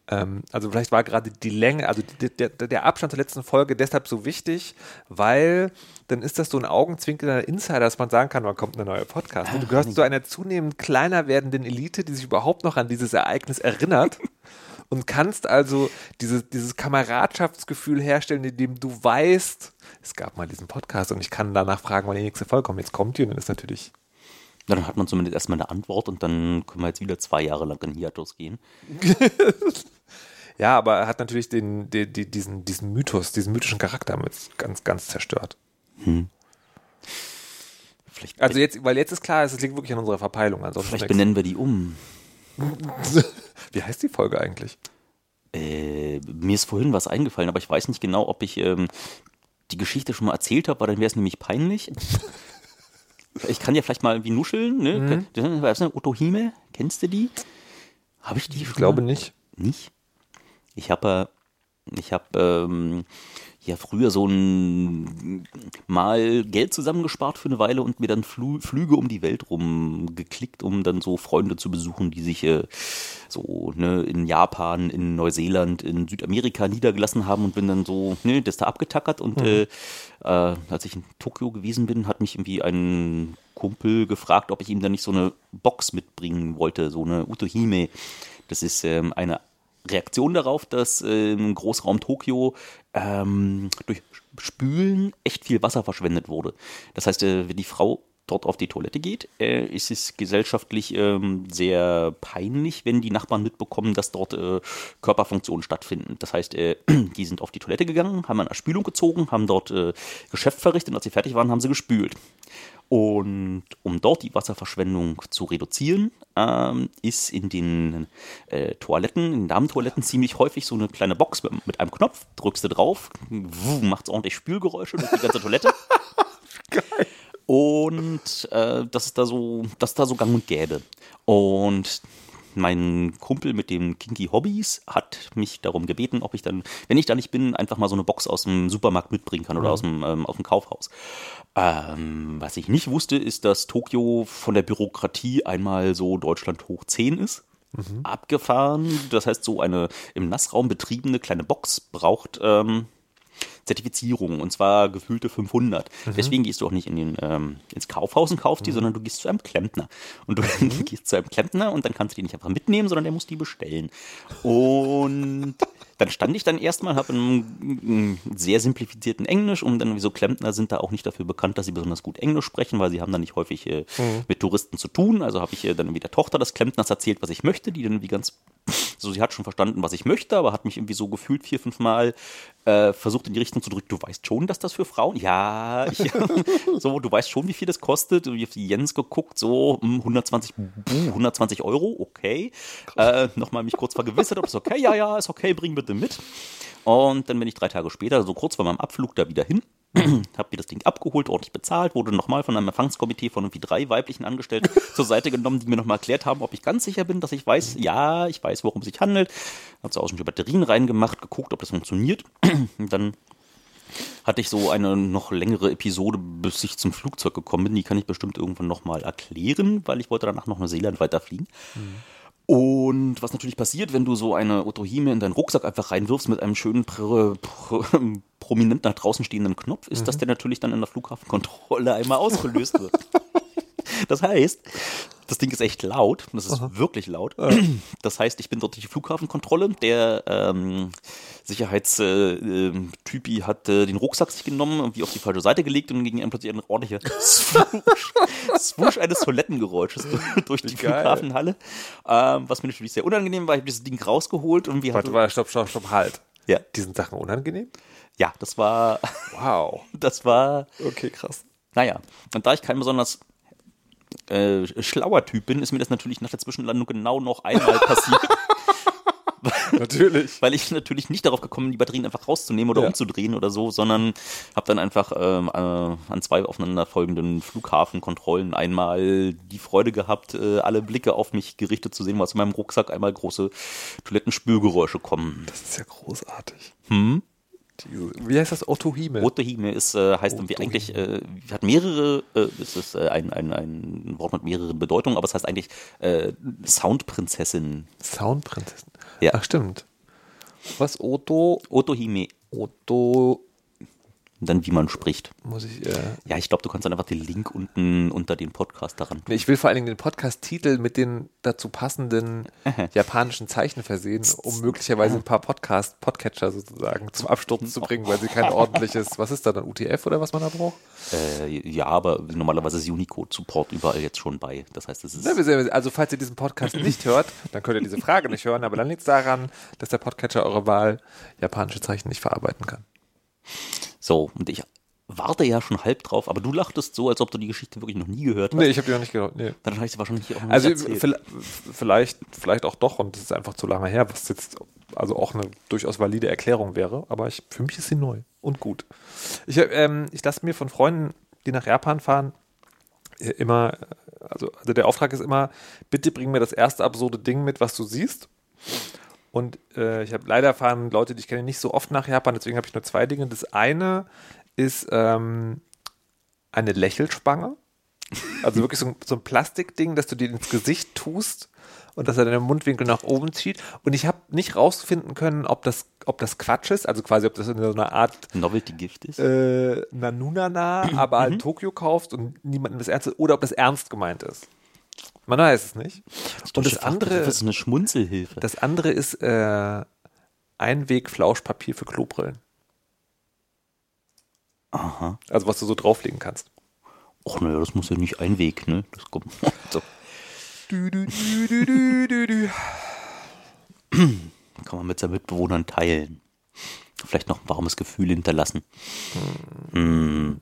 S1: ähm, also vielleicht war gerade die Länge, also die, der, der Abstand zur letzten Folge deshalb so wichtig, weil dann ist das so ein augenzwinkernder Insider, dass man sagen kann, wann kommt eine neue Podcast. Du gehörst zu einer zunehmend kleiner werdenden Elite, die sich überhaupt noch an dieses Ereignis erinnert. [LAUGHS] und kannst also dieses, dieses Kameradschaftsgefühl herstellen, indem du weißt, es gab mal diesen Podcast und ich kann danach fragen, wann die nächste Folge kommt. Jetzt kommt die und dann ist natürlich.
S2: Ja, dann hat man zumindest erstmal eine Antwort und dann können wir jetzt wieder zwei Jahre lang in Hiatus gehen. [LAUGHS]
S1: Ja, aber er hat natürlich den, den, den, diesen, diesen Mythos, diesen mythischen Charakter mit ganz, ganz zerstört.
S2: Vielleicht,
S1: Also jetzt, weil jetzt ist klar, es liegt wirklich an unserer Verpeilung. Ansonsten
S2: vielleicht benennen wir die um. [LAUGHS]
S1: Wie heißt die Folge eigentlich?
S2: Äh, mir ist vorhin was eingefallen, aber ich weiß nicht genau, ob ich ähm, die Geschichte schon mal erzählt habe, weil dann wäre es nämlich peinlich. [LAUGHS] ich kann ja vielleicht mal wie nuscheln, ne? Mhm. Weißt du, Otto Hime, kennst du die? Habe ich die schon
S1: Ich glaube
S2: mal?
S1: nicht.
S2: nicht. Ich habe ich habe ähm, ja früher so ein mal Geld zusammengespart für eine Weile und mir dann Flü Flüge um die Welt rum geklickt, um dann so Freunde zu besuchen, die sich äh, so ne, in Japan, in Neuseeland, in Südamerika niedergelassen haben und bin dann so ne, das da abgetackert und äh, äh, als ich in Tokio gewesen bin, hat mich irgendwie ein Kumpel gefragt, ob ich ihm dann nicht so eine Box mitbringen wollte, so eine Utohime. Das ist ähm, eine Reaktion darauf, dass im Großraum Tokio ähm, durch Spülen echt viel Wasser verschwendet wurde. Das heißt, äh, wenn die Frau dort auf die Toilette geht, äh, ist es gesellschaftlich ähm, sehr peinlich, wenn die Nachbarn mitbekommen, dass dort äh, Körperfunktionen stattfinden. Das heißt, äh, [CLEARS THROAT] die sind auf die Toilette gegangen, haben eine Spülung gezogen, haben dort äh, Geschäft verrichtet und als sie fertig waren, haben sie gespült. Und um dort die Wasserverschwendung zu reduzieren, ähm, ist in den äh, Toiletten, in den Damentoiletten ziemlich häufig so eine kleine Box mit, mit einem Knopf, drückst du drauf, macht ordentlich Spülgeräusche durch die ganze Toilette. [LAUGHS] Und äh, das ist da so, das ist da so gang und gäbe. Und mein Kumpel mit den Kinky Hobbys hat mich darum gebeten, ob ich dann, wenn ich da nicht bin, einfach mal so eine Box aus dem Supermarkt mitbringen kann oder aus, dem, ähm, aus dem Kaufhaus. Ähm, was ich nicht wusste, ist, dass Tokio von der Bürokratie einmal so Deutschland hoch 10 ist. Abgefahren. Das heißt, so eine im Nassraum betriebene kleine Box braucht ähm, Zertifizierung und zwar gefühlte 500. Deswegen gehst du auch nicht in den, ähm, ins Kaufhaus und kaufst die, sondern du gehst zu einem Klempner. Und du [LAUGHS] gehst zu einem Klempner und dann kannst du die nicht einfach mitnehmen, sondern der muss die bestellen. Und [LAUGHS] dann stand ich dann erstmal, habe einen sehr simplifizierten Englisch und dann wieso Klempner sind da auch nicht dafür bekannt, dass sie besonders gut Englisch sprechen, weil sie haben da nicht häufig äh, mit Touristen zu tun. Also habe ich äh, dann irgendwie der Tochter des Klempners erzählt, was ich möchte, die dann irgendwie ganz, so sie hat schon verstanden, was ich möchte, aber hat mich irgendwie so gefühlt vier, fünf Mal äh, versucht in die Richtung zu drücken, du weißt schon, dass das für Frauen, ja, [LAUGHS] ich, so, du weißt schon, wie viel das kostet, ich die Jens geguckt, so, hm, 120, buh, 120 Euro, okay, äh, nochmal mich kurz vergewissert, ob es okay, ja, ja, ist okay, bring bitte mit. Und dann bin ich drei Tage später, so kurz vor meinem Abflug, da wieder hin. [CLEARS THROAT] Hab mir das Ding abgeholt, ordentlich bezahlt, wurde nochmal von einem Empfangskomitee von irgendwie drei weiblichen Angestellten [LAUGHS] zur Seite genommen, die mir nochmal erklärt haben, ob ich ganz sicher bin, dass ich weiß, ja, ich weiß, worum es sich handelt. Hab zu Hause schon Batterien reingemacht, geguckt, ob das funktioniert. [CLEARS THROAT] Und dann hatte ich so eine noch längere Episode, bis ich zum Flugzeug gekommen bin. Die kann ich bestimmt irgendwann nochmal erklären, weil ich wollte danach noch Neuseeland weiterfliegen. Und was natürlich passiert, wenn du so eine Otohime in deinen Rucksack einfach reinwirfst mit einem schönen, pr pr prominent nach draußen stehenden Knopf, ist, dass der natürlich dann in der Flughafenkontrolle einmal ausgelöst wird. [LAUGHS] Das heißt, das Ding ist echt laut. Das ist wirklich laut. Das heißt, ich bin dort durch die Flughafenkontrolle. Der ähm, Sicherheitstypi hat äh, den Rucksack sich genommen und wie auf die falsche Seite gelegt und ging ihm plötzlich ein ordentlicher [LAUGHS] Swoosh, Swoosh eines Toilettengeräusches durch die
S1: geil.
S2: Flughafenhalle. Ähm, was mir natürlich sehr unangenehm war. Ich habe dieses Ding rausgeholt und wir
S1: Warte, warte, stopp, stopp, stopp, halt.
S2: Ja.
S1: Die sind Sachen unangenehm?
S2: Ja, das war.
S1: Wow. [LAUGHS]
S2: Das war.
S1: Okay, krass.
S2: Naja, und da ich kein besonders äh, schlauer Typ bin, ist mir das natürlich nach der Zwischenlandung genau noch einmal passiert. [LAUGHS]
S1: Natürlich.
S2: Weil ich natürlich nicht darauf gekommen bin, die Batterien einfach rauszunehmen oder
S1: Ja.
S2: umzudrehen oder so, sondern habe dann einfach ähm, äh, an zwei aufeinanderfolgenden Flughafenkontrollen einmal die Freude gehabt, äh, alle Blicke auf mich gerichtet zu sehen, weil aus meinem Rucksack einmal große Toilettenspülgeräusche kommen.
S1: Das ist ja großartig.
S2: Hm?
S1: Wie heißt das? Otohime?
S2: Rote Hime ist, äh, heißt
S1: Otohime.
S2: eigentlich, äh, hat mehrere, äh, es ist äh, ein, ein, ein Wort mit mehreren Bedeutungen, aber es heißt eigentlich äh, Soundprinzessin.
S1: Soundprinzessin.
S2: Ja.
S1: Ach, stimmt. Was? Oto?
S2: Oto
S1: Oto.
S2: dann wie man spricht.
S1: Muss ich. Äh,
S2: Ja, ich glaube, du kannst dann einfach den Link unten unter den Podcast daran
S1: nee, ich will vor allen Dingen den Podcast-Titel mit den dazu passenden [LAUGHS] japanischen Zeichen versehen, um [LAUGHS] möglicherweise ein paar Podcast, Podcatcher sozusagen zum Absturz zu bringen, weil sie kein [LAUGHS] ordentliches, was ist da dann, UTF oder was man da braucht?
S2: Äh, ja, aber normalerweise ist Unicode-Support überall jetzt schon bei. Das heißt, es ist.
S1: Sehen- Also falls ihr diesen Podcast nicht hört, dann könnt ihr diese Frage nicht hören, aber dann liegt es daran, dass der Podcatcher eure Wahl japanische Zeichen nicht verarbeiten kann.
S2: So, und ich warte ja schon halb drauf, aber du lachtest so, als ob du die Geschichte wirklich noch nie gehört hast.
S1: Nee, ich habe die noch nicht gehört. Nee.
S2: Dann habe ich sie wahrscheinlich auch noch
S1: Also
S2: nicht erzählt.
S1: vielleicht, vielleicht auch doch und das ist einfach zu lange her, was jetzt also auch eine durchaus valide Erklärung wäre, aber ich, für mich ist sie neu und gut. Ich, ähm, ich lasse mir von Freunden, die nach Japan fahren, äh, immer, äh, also, also der Auftrag ist immer, bitte bring mir das erste absurde Ding mit, was du siehst. Und äh, ich habe leider fahren Leute, die ich kenne, nicht so oft nach Japan, deswegen habe ich nur zwei Dinge. Das eine ist ähm, eine Lächelspange. Also wirklich so ein, so ein Plastikding, das du dir ins Gesicht tust und dass er deinen Mundwinkel nach oben zieht. Und ich habe nicht rausfinden können, ob das, ob das Quatsch ist, also quasi, ob das in so einer Art
S2: Novelty-Gift ist.
S1: äh, Nanunana, aber halt Tokio kaufst und niemandem das ernst ist, oder ob das ernst gemeint ist. Man weiß es nicht. Und das andere,
S2: Das ist eine Schmunzelhilfe.
S1: das andere ist äh, Einweg-Flauschpapier für Klobrillen.
S2: Aha.
S1: Also was du so drauflegen kannst.
S2: Och, naja, das muss ja nicht ein Weg, ne? Das kommt. [LAUGHS] So.
S1: Du, du, du, du, du, du.
S2: Kann man mit seinen Mitbewohnern teilen. Vielleicht noch ein warmes Gefühl hinterlassen. Hm.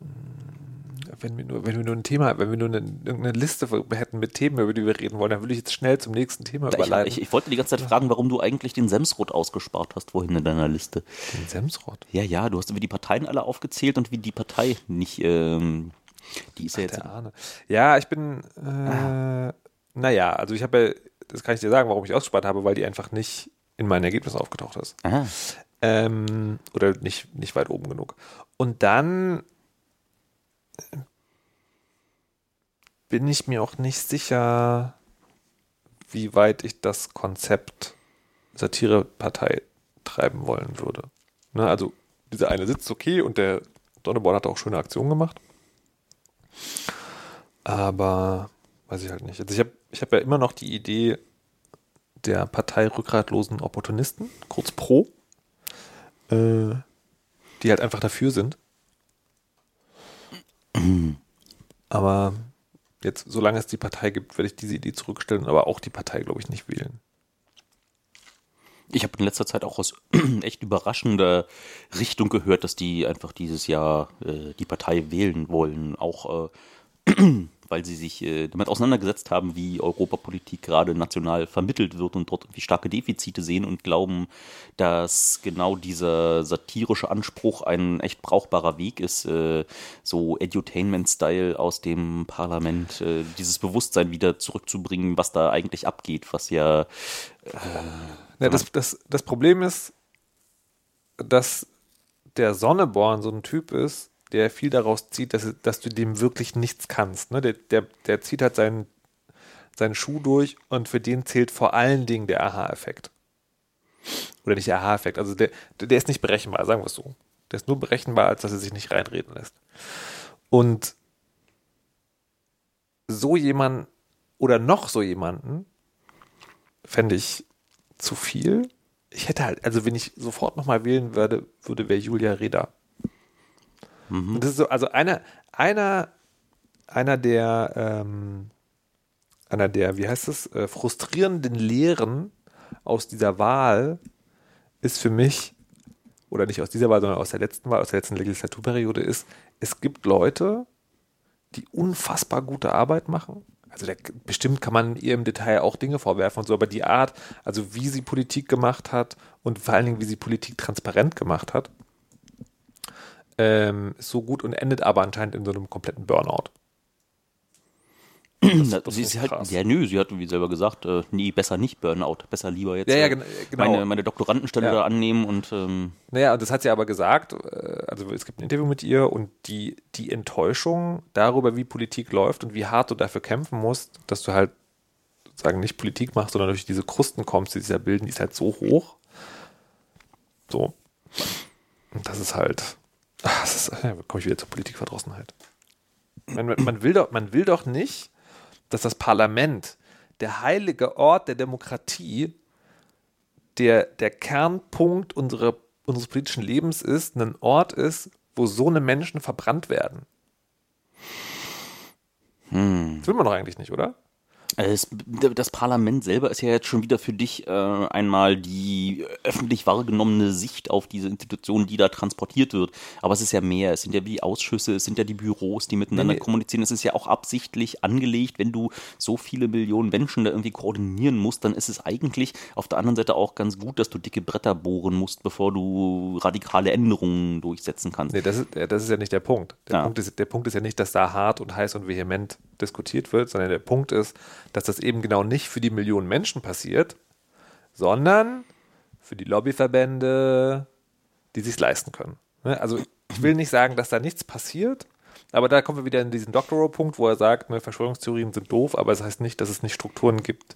S1: Wenn wir nur, wenn wir nur ein Thema, wenn wir nur eine, irgendeine Liste hätten mit Themen, über die wir reden wollen, dann würde ich jetzt schnell zum nächsten Thema
S2: Ich,
S1: überleiten.
S2: ich, ich wollte die ganze Zeit fragen, warum du eigentlich den Semsrot ausgespart hast, wohin in deiner Liste.
S1: Den Semsrott.
S2: Ja, ja, du hast wie die Parteien alle aufgezählt und wie die Partei nicht, ähm, die ist ja jetzt.
S1: Der Ahne. Ja, ich bin, äh, naja, also ich habe, ja- das kann ich dir sagen, warum ich ausgespart habe, weil die einfach nicht in meinen Ergebnissen aufgetaucht ist.
S2: Ah,
S1: Ähm, oder nicht, nicht weit oben genug. Und dann bin ich mir auch nicht sicher, wie weit ich das Konzept Satirepartei treiben wollen würde. Ne, also dieser eine sitzt okay und der Donneborn hat auch schöne Aktionen gemacht. Aber weiß ich halt nicht. Also ich habe ich hab ja immer noch die Idee der Partei rückgratlosen Opportunisten, kurz Pro, äh, die halt einfach dafür sind. Aber jetzt, solange es die Partei gibt, werde ich diese Idee zurückstellen, aber auch die Partei, glaube ich, nicht wählen.
S2: ich habe in letzter Zeit auch aus [CLEARS THROAT] echt überraschender Richtung gehört, dass die einfach dieses Jahr äh, die Partei wählen wollen. Auch äh, [CLEARS THROAT] weil sie sich äh, damit auseinandergesetzt haben, wie Europapolitik gerade national vermittelt wird und dort irgendwie starke Defizite sehen und glauben, dass genau dieser satirische Anspruch ein echt brauchbarer Weg ist, äh, so Edutainment-Style aus dem Parlament, äh, dieses Bewusstsein wieder zurückzubringen, was da eigentlich abgeht, was ja
S1: Ja, das, das, das Problem ist, dass der Sonneborn so ein Typ ist, der viel daraus zieht, dass, dass du dem wirklich nichts kannst. Ne? Der, der, der zieht halt seinen, seinen Schuh durch und für den zählt vor allen Dingen der Aha-Effekt. Oder nicht der Aha-Effekt. Also der, der ist nicht berechenbar, sagen wir es so. Der ist nur berechenbar, als dass er sich nicht reinreden lässt. Und so jemand oder noch so jemanden fände ich zu viel. Ich hätte halt, also wenn ich sofort nochmal wählen würde, würde wäre Julia Reda. Und das ist so, also einer, einer, einer der, ähm, einer der, wie heißt es, äh, frustrierenden Lehren aus dieser Wahl ist für mich, oder nicht aus dieser Wahl, sondern aus der letzten Wahl, aus der letzten Legislaturperiode ist, es gibt Leute, die unfassbar gute Arbeit machen. Also der, bestimmt kann man ihr im Detail auch Dinge vorwerfen und so, aber die Art, also wie sie Politik gemacht hat und vor allen Dingen, wie sie Politik transparent gemacht hat, ähm, ist so gut und endet aber anscheinend in so einem kompletten Burnout.
S2: Na,
S1: das
S2: sie, sie hat, ja, nö, sie hat, wie selber gesagt, äh, nee, besser nicht Burnout, besser lieber jetzt
S1: Ja, ja,
S2: äh,
S1: gen- genau.
S2: meine, meine Doktorandenstelle
S1: Ja.
S2: da annehmen und ähm,
S1: Naja, das hat sie aber gesagt, äh, also es gibt ein Interview mit ihr und die, die Enttäuschung darüber, wie Politik läuft und wie hart du dafür kämpfen musst, dass du halt sozusagen nicht Politik machst, sondern durch diese Krusten kommst, die sich da bilden, die ist halt so hoch. So. Und das ist halt, Ach, ist, ja, komme ich wieder zur Politikverdrossenheit. Man, man, man, will doch, man will doch nicht, dass das Parlament, der heilige Ort der Demokratie, der, der Kernpunkt unserer, unseres politischen Lebens ist, ein Ort ist, wo so eine Menschen verbrannt werden. Hm. Das will man doch eigentlich nicht, oder?
S2: Es, das Parlament selber ist ja jetzt schon wieder für dich äh, einmal die öffentlich wahrgenommene Sicht auf diese Institution, die da transportiert wird. Aber es ist ja mehr. Es sind ja die Ausschüsse, es sind ja die Büros, die miteinander nee, kommunizieren. Es ist ja auch absichtlich angelegt, wenn du so viele Millionen Menschen da irgendwie koordinieren musst, dann ist es eigentlich auf der anderen Seite auch ganz gut, dass du dicke Bretter bohren musst, bevor du radikale Änderungen durchsetzen kannst.
S1: Nee, das ist, das ist ja nicht der Punkt. Der, ja. Punkt ist, der Punkt ist ja nicht, dass da hart und heiß und vehement diskutiert wird, sondern der Punkt ist, dass das eben genau nicht für die Millionen Menschen passiert, sondern für die Lobbyverbände, die sich leisten können. Ne? Also ich will nicht sagen, dass da nichts passiert, aber da kommen wir wieder in diesen Doctorow-Punkt, wo er sagt, ne, Verschwörungstheorien sind doof, aber es das heißt nicht, dass es nicht Strukturen gibt,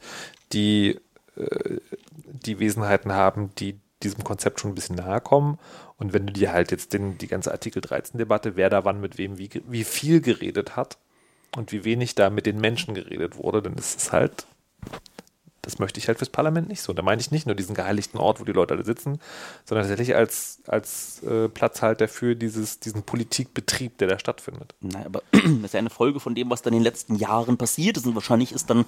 S1: die äh, die Wesenheiten haben, die diesem Konzept schon ein bisschen nahe kommen. Und wenn du dir halt jetzt den, die ganze Artikel 13-Debatte, wer da wann mit wem wie, wie viel geredet hat, und wie wenig da mit den Menschen geredet wurde, denn es ist halt, das möchte ich halt fürs Parlament nicht so. da meine ich nicht nur diesen geheiligten Ort, wo die Leute alle sitzen, sondern tatsächlich als, als äh, Platzhalter für dieses, diesen Politikbetrieb, der da stattfindet.
S2: Nein, aber [CLEARS THROAT] das ist ja eine Folge von dem, was dann in den letzten Jahren passiert ist und wahrscheinlich ist dann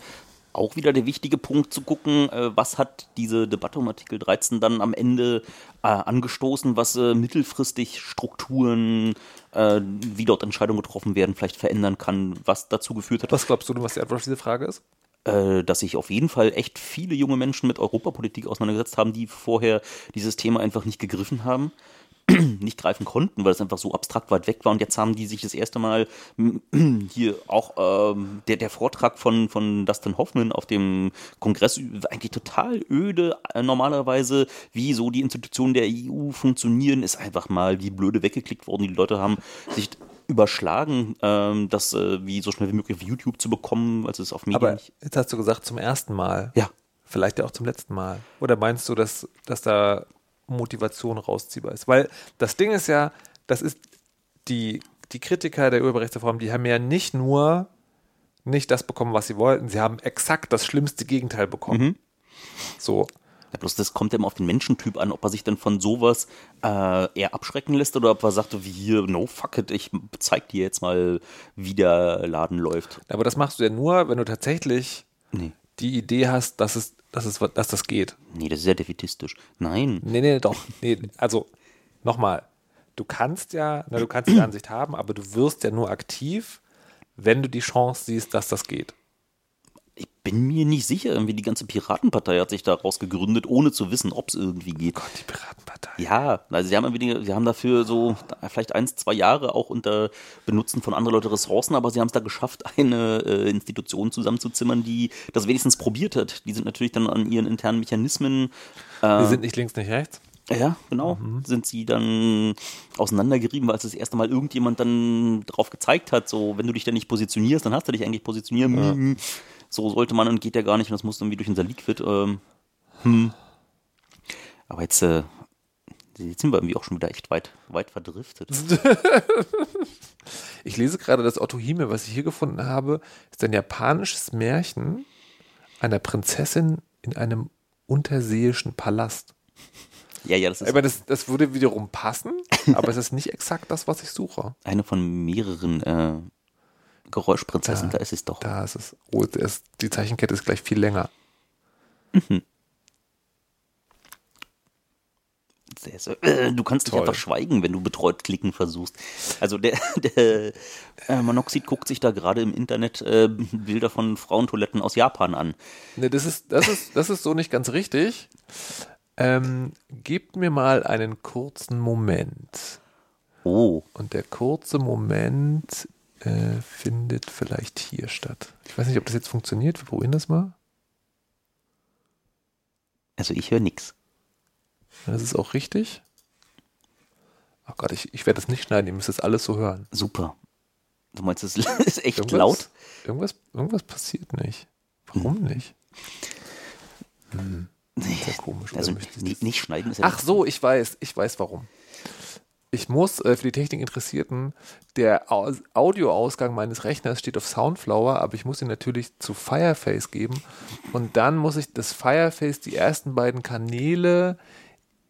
S2: auch wieder der wichtige Punkt zu gucken, äh, was hat diese Debatte um Artikel 13 dann am Ende äh, angestoßen, was äh, mittelfristig Strukturen, äh, wie dort Entscheidungen getroffen werden, vielleicht verändern kann, was dazu geführt hat.
S1: Was glaubst du, was die Antwort auf diese Frage ist?
S2: Äh, dass sich auf jeden Fall echt viele junge Menschen mit Europapolitik auseinandergesetzt haben, die vorher dieses Thema einfach nicht gegriffen haben. [CLEARS THROAT] nicht greifen konnten, weil es einfach so abstrakt weit weg war. Und jetzt haben die sich das erste Mal [CLEARS THROAT] hier auch ähm, der, der Vortrag von, von Dustin Hoffman auf dem Kongress eigentlich total öde. Äh, normalerweise, wie so die Institutionen der EU funktionieren, ist einfach mal die Blöde weggeklickt worden. Die Leute haben sich überschlagen, ähm, das äh, wie so schnell wie möglich auf YouTube zu bekommen, als es auf Medien
S1: Aber jetzt hast du gesagt, zum ersten Mal.
S2: Ja.
S1: Vielleicht ja auch zum letzten Mal. Oder meinst du, dass, dass da Motivation rausziehbar ist. Weil das Ding ist ja, das ist die, die Kritiker der Urheberrechtsreform, die haben ja nicht nur nicht das bekommen, was sie wollten, sie haben exakt das schlimmste Gegenteil bekommen. Mhm. So.
S2: Ja, bloß das kommt ja immer auf den Menschentyp an, ob er sich dann von sowas äh, eher abschrecken lässt oder ob er sagt, wie hier, no fuck it, ich zeig dir jetzt mal, wie der Laden läuft.
S1: Aber das machst du ja nur, wenn du tatsächlich nee. die Idee hast, dass es dass, es, dass das geht.
S2: Nee, das ist ja defetistisch. Nein.
S1: Nee, nee, doch. Nee, also, nochmal. Du kannst ja, na, du kannst die Ansicht haben, aber du wirst ja nur aktiv, wenn du die Chance siehst, dass das geht
S2: ich bin mir nicht sicher, irgendwie die ganze Piratenpartei hat sich daraus gegründet, ohne zu wissen, ob es irgendwie geht.
S1: Gott, die Piratenpartei.
S2: Ja, also sie haben irgendwie, sie haben dafür so vielleicht eins, zwei Jahre auch unter Benutzen von anderen Leuten Ressourcen, aber sie haben es da geschafft, eine äh, Institution zusammenzuzimmern, die das wenigstens probiert hat. Die sind natürlich dann an ihren internen Mechanismen.
S1: Äh, die sind nicht links, nicht rechts.
S2: Ja, genau. Mhm. Sind sie dann auseinandergerieben, weil es das erste Mal irgendjemand dann drauf gezeigt hat, so, wenn du dich da nicht positionierst, dann hast du dich eigentlich positionieren. Ja. So sollte man und geht ja gar nicht und das muss irgendwie durch unser Liquid. Ähm, hm. Aber jetzt, äh, jetzt sind wir irgendwie auch schon wieder echt weit, weit verdriftet. [LAUGHS]
S1: ich lese gerade das Otto Hime, was ich hier gefunden habe, ist ein japanisches Märchen einer Prinzessin in einem unterseeischen Palast.
S2: Ja, ja, das ist.
S1: Aber das, das würde wiederum passen, [LAUGHS] aber es ist nicht exakt das, was ich suche.
S2: Eine von mehreren äh, Geräuschprinzessin, da, da, ist es doch.
S1: Da ist es. Oh, ist, die Zeichenkette ist gleich viel länger. Mhm.
S2: Du kannst Toll. nicht einfach schweigen, wenn du betreut klicken versuchst. Also der, [LAUGHS] der äh, Monoxid guckt sich da gerade im Internet äh, Bilder von Frauentoiletten aus Japan an.
S1: Ne, das ist, das ist, das ist so nicht ganz richtig. Ähm, gebt mir mal einen kurzen Moment.
S2: Oh.
S1: Und der kurze Moment äh, findet vielleicht hier statt. Ich weiß nicht, ob das jetzt funktioniert. Wir probieren das mal.
S2: Also ich höre nichts.
S1: Das ist auch richtig. Ach Gott, ich, ich werde das nicht schneiden, ihr müsst das alles so hören.
S2: Super. Du meinst, das [LAUGHS] ist echt irgendwas, laut?
S1: Irgendwas, irgendwas passiert nicht. Warum hm. nicht?
S2: Hm. Sehr komisch. Also nicht, nicht, schneiden ist
S1: ja Ach so, ich weiß, ich weiß warum. Ich muss äh, für die Technikinteressierten, der Au Audioausgang meines Rechners steht auf Soundflower, aber ich muss ihn natürlich zu Fireface geben. Und dann muss ich das Fireface, die ersten beiden Kanäle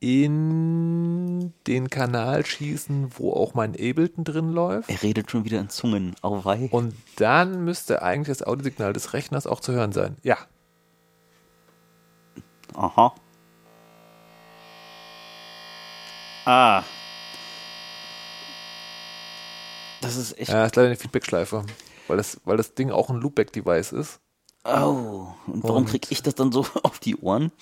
S1: in den Kanal schießen, wo auch mein Ableton drin läuft.
S2: Er redet schon wieder in Zungen. Auwei.
S1: Und dann müsste eigentlich das Audiosignal des Rechners auch zu hören sein. Ja.
S2: Aha. Ah. Das ist echt.
S1: Ja, ist leider eine Feedback-Schleife, weil das, weil das Ding auch ein Loopback-Device ist.
S2: Oh, und warum
S1: Und-
S2: krieg ich das dann so [LAUGHS] auf die Ohren?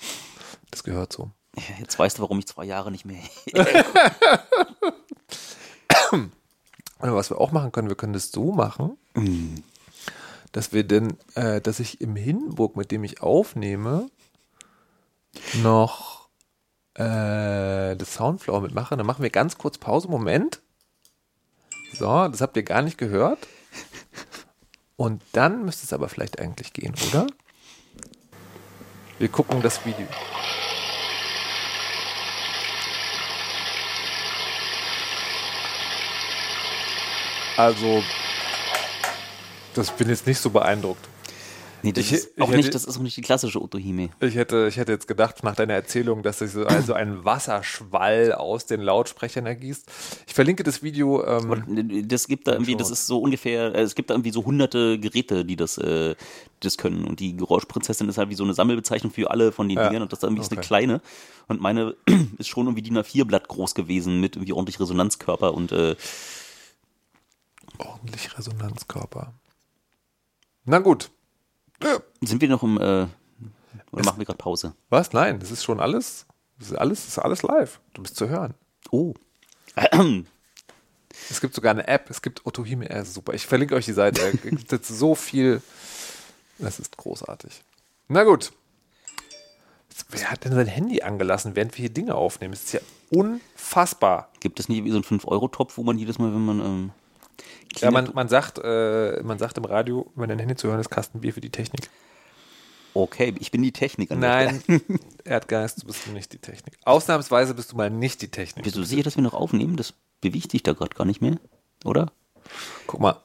S1: Das gehört so.
S2: Jetzt weißt du, warum ich zwei Jahre nicht mehr. [LAUGHS]
S1: Was wir auch machen können, wir können das so machen, dass wir denn, äh, dass ich im Hindenburg, mit dem ich aufnehme, noch äh, das Soundflower mitmache. Dann machen wir ganz kurz Pause. Moment. So, das habt ihr gar nicht gehört. Und dann müsste es aber vielleicht eigentlich gehen, oder? Wir gucken das Video. Also, das bin jetzt nicht so beeindruckt.
S2: Nee, das
S1: Ich-
S2: ist
S1: ich
S2: auch
S1: hätte-
S2: nicht, das ist auch nicht die klassische Otohime.
S1: Ich hätte, ich hätte jetzt gedacht, nach deiner Erzählung, dass sich so also ein Wasserschwall aus den Lautsprechern ergießt. Ich verlinke das Video. Ähm,
S2: Das gibt da irgendwie, das ist so ungefähr, äh, es gibt da irgendwie so hunderte Geräte, die das, äh, das können. Und die Geräuschprinzessin ist halt wie so eine Sammelbezeichnung für alle von den
S1: Ja.
S2: Dingern und das ist irgendwie ist eine
S1: Okay.
S2: kleine. Und meine [CLEARS THROAT] ist schon irgendwie DIN A4-Blatt groß gewesen mit irgendwie ordentlich Resonanzkörper und äh,
S1: ordentlich Resonanzkörper. Na gut.
S2: Sind wir noch im, äh, oder machen wir gerade Pause?
S1: Was? Nein, das ist schon alles. Das ist alles, das ist alles live. Du bist zu hören.
S2: Oh.
S1: Es gibt sogar eine App. Es gibt Otohime. Ist super. Ich verlinke euch die Seite. [LAUGHS] Es gibt jetzt so viel. Das ist großartig. Na gut. Wer hat denn sein Handy angelassen, während wir hier Dinge aufnehmen? Das ist ja unfassbar.
S2: Gibt es nicht so einen 5-Euro-Topf, wo man jedes Mal, wenn man ähm,
S1: Ja, man, man, sagt, äh, man sagt im Radio, wenn dein Handy zu hören ist, Kastenbier für die Technik.
S2: Okay, ich bin die Technik
S1: Nein. [LAUGHS] Erdgeist, du bist nicht die Technik. Ausnahmsweise bist du mal nicht die Technik.
S2: Bist du sicher, dass wir noch aufnehmen? Das bewegt dich da gerade gar nicht mehr, oder?
S1: Guck mal,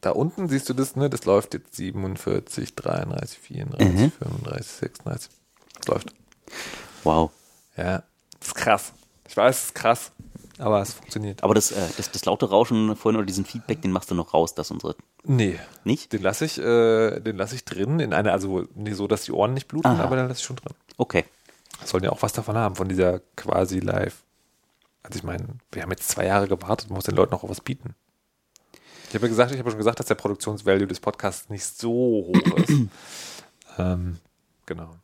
S1: da unten siehst du das, ne? Das läuft jetzt 47, 33, 34, 35, 36. Das läuft.
S2: Wow.
S1: Ja, das ist krass. Ich weiß, es ist krass, aber es funktioniert.
S2: Aber das, äh, das, das laute Rauschen vorhin oder diesen Feedback, den machst du noch raus, dass unsere.
S1: Nee,
S2: Nicht?
S1: den lasse ich, äh, den lasse ich drin in einer, also nee, so, dass die Ohren nicht bluten,
S2: Aha.
S1: aber dann lasse ich schon drin.
S2: Okay.
S1: Sollen ja auch was davon haben, von dieser quasi live. Also ich meine, wir haben jetzt zwei Jahre gewartet, man muss den Leuten auch was bieten. Ich habe ja gesagt, ich habe schon gesagt, dass der Produktionsvalue des Podcasts nicht so hoch ist. [CLEARS THROAT] ähm, genau.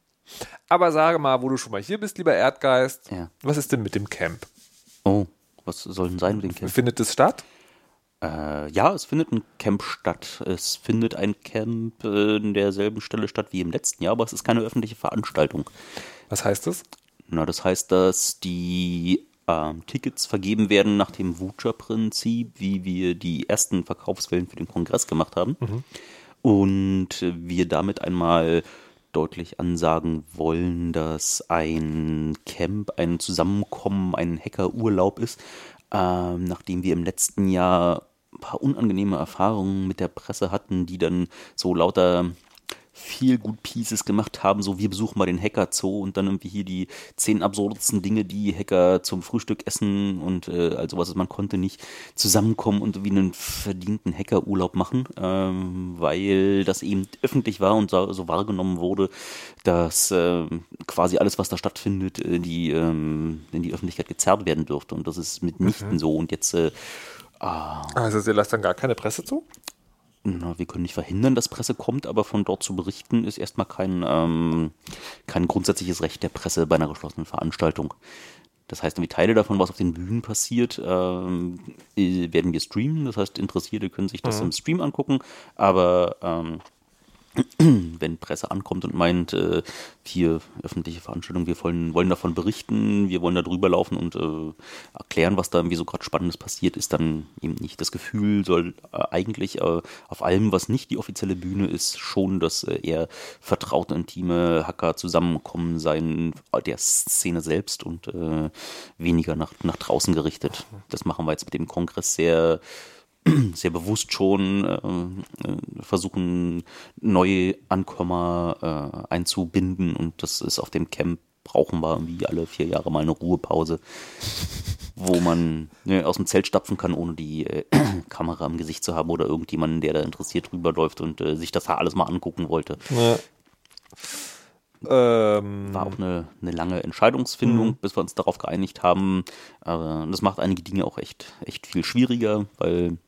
S1: Aber sage mal, wo du schon mal hier bist, lieber Erdgeist,
S2: Ja.
S1: was ist denn mit dem Camp?
S2: Oh, was soll denn sein mit dem Camp?
S1: Findet es statt?
S2: Äh, ja, es findet ein Camp statt. Es findet ein Camp äh, in derselben Stelle statt wie im letzten Jahr, aber es ist keine öffentliche Veranstaltung.
S1: Was heißt das?
S2: Na, das heißt, dass die ähm, Tickets vergeben werden nach dem Voucher-Prinzip, wie wir die ersten Verkaufswellen für den Kongress gemacht haben. Und äh, wir damit einmal deutlich ansagen wollen, dass ein Camp, ein Zusammenkommen, ein Hackerurlaub ist, ähm, nachdem wir im letzten Jahr ein paar unangenehme Erfahrungen mit der Presse hatten, die dann so lauter viel gut Pieces gemacht haben, so wir besuchen mal den Hacker Zoo und dann irgendwie hier die zehn absurdesten Dinge, die Hacker zum Frühstück essen und äh, also was man konnte nicht zusammenkommen und wie einen verdienten Hackerurlaub machen, ähm, weil das eben öffentlich war und so, so wahrgenommen wurde, dass ähm, quasi alles, was da stattfindet, äh, die ähm, in die Öffentlichkeit gezerrt werden dürfte. Und das ist mitnichten so. Und jetzt äh,
S1: Also ihr lasst dann gar keine Presse zu?
S2: Na, wir können nicht verhindern, dass Presse kommt, aber von dort zu berichten ist erstmal kein, ähm, kein grundsätzliches Recht der Presse bei einer geschlossenen Veranstaltung. Das heißt, irgendwie Teile davon, was auf den Bühnen passiert, ähm, äh, werden wir streamen. Das heißt, Interessierte können sich das im Stream angucken, aber ähm, [CLEARS THROAT] wenn Presse ankommt und meint, äh, hier öffentliche Veranstaltungen, wir wollen, wollen davon berichten, wir wollen da drüber laufen und äh, erklären, was da irgendwie so gerade Spannendes passiert, ist dann eben nicht. Das Gefühl soll äh, eigentlich äh, auf allem, was nicht die offizielle Bühne ist, schon das äh, eher vertraute, intime Hacker zusammenkommen sein der Szene selbst und äh, weniger nach, nach draußen gerichtet. Das machen wir jetzt mit dem Kongress sehr [CLEARS THROAT] sehr bewusst schon äh, äh, versuchen, neue Ankommer äh, einzubinden und das ist auf dem Camp brauchen wir irgendwie alle vier Jahre mal eine Ruhepause, wo man ne, aus dem Zelt stapfen kann, ohne die äh, [CLEARS THROAT] Kamera im Gesicht zu haben oder irgendjemanden, der da interessiert rüberläuft und äh, sich das alles mal angucken wollte. Ja. Ähm, War auch eine, eine lange Entscheidungsfindung, mhm. bis wir uns darauf geeinigt haben. Aber das macht einige Dinge auch echt, echt viel schwieriger, weil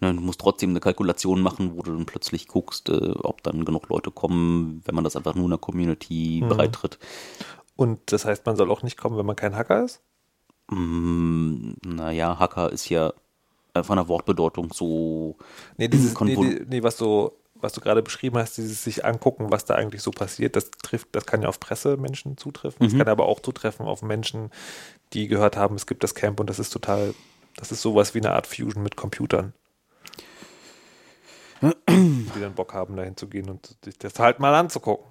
S2: du musst trotzdem eine Kalkulation machen, wo du dann plötzlich guckst, äh, ob dann genug Leute kommen, wenn man das einfach nur in der Community mhm. bereitritt.
S1: Und das heißt, man soll auch nicht kommen, wenn man kein Hacker ist?
S2: Mm, naja, Hacker ist ja von der Wortbedeutung so.
S1: Nee, dieses, nee, nee, was du, was du gerade beschrieben hast, dieses sich angucken, was da eigentlich so passiert, das trifft, das kann ja auf Pressemenschen zutreffen. Das mhm. kann aber auch zutreffen auf Menschen, die gehört haben, es gibt das Camp und das ist total, das ist sowas wie eine Art Fusion mit Computern [CLEARS THROAT] die dann Bock haben, dahin zu gehen und sich das halt mal anzugucken.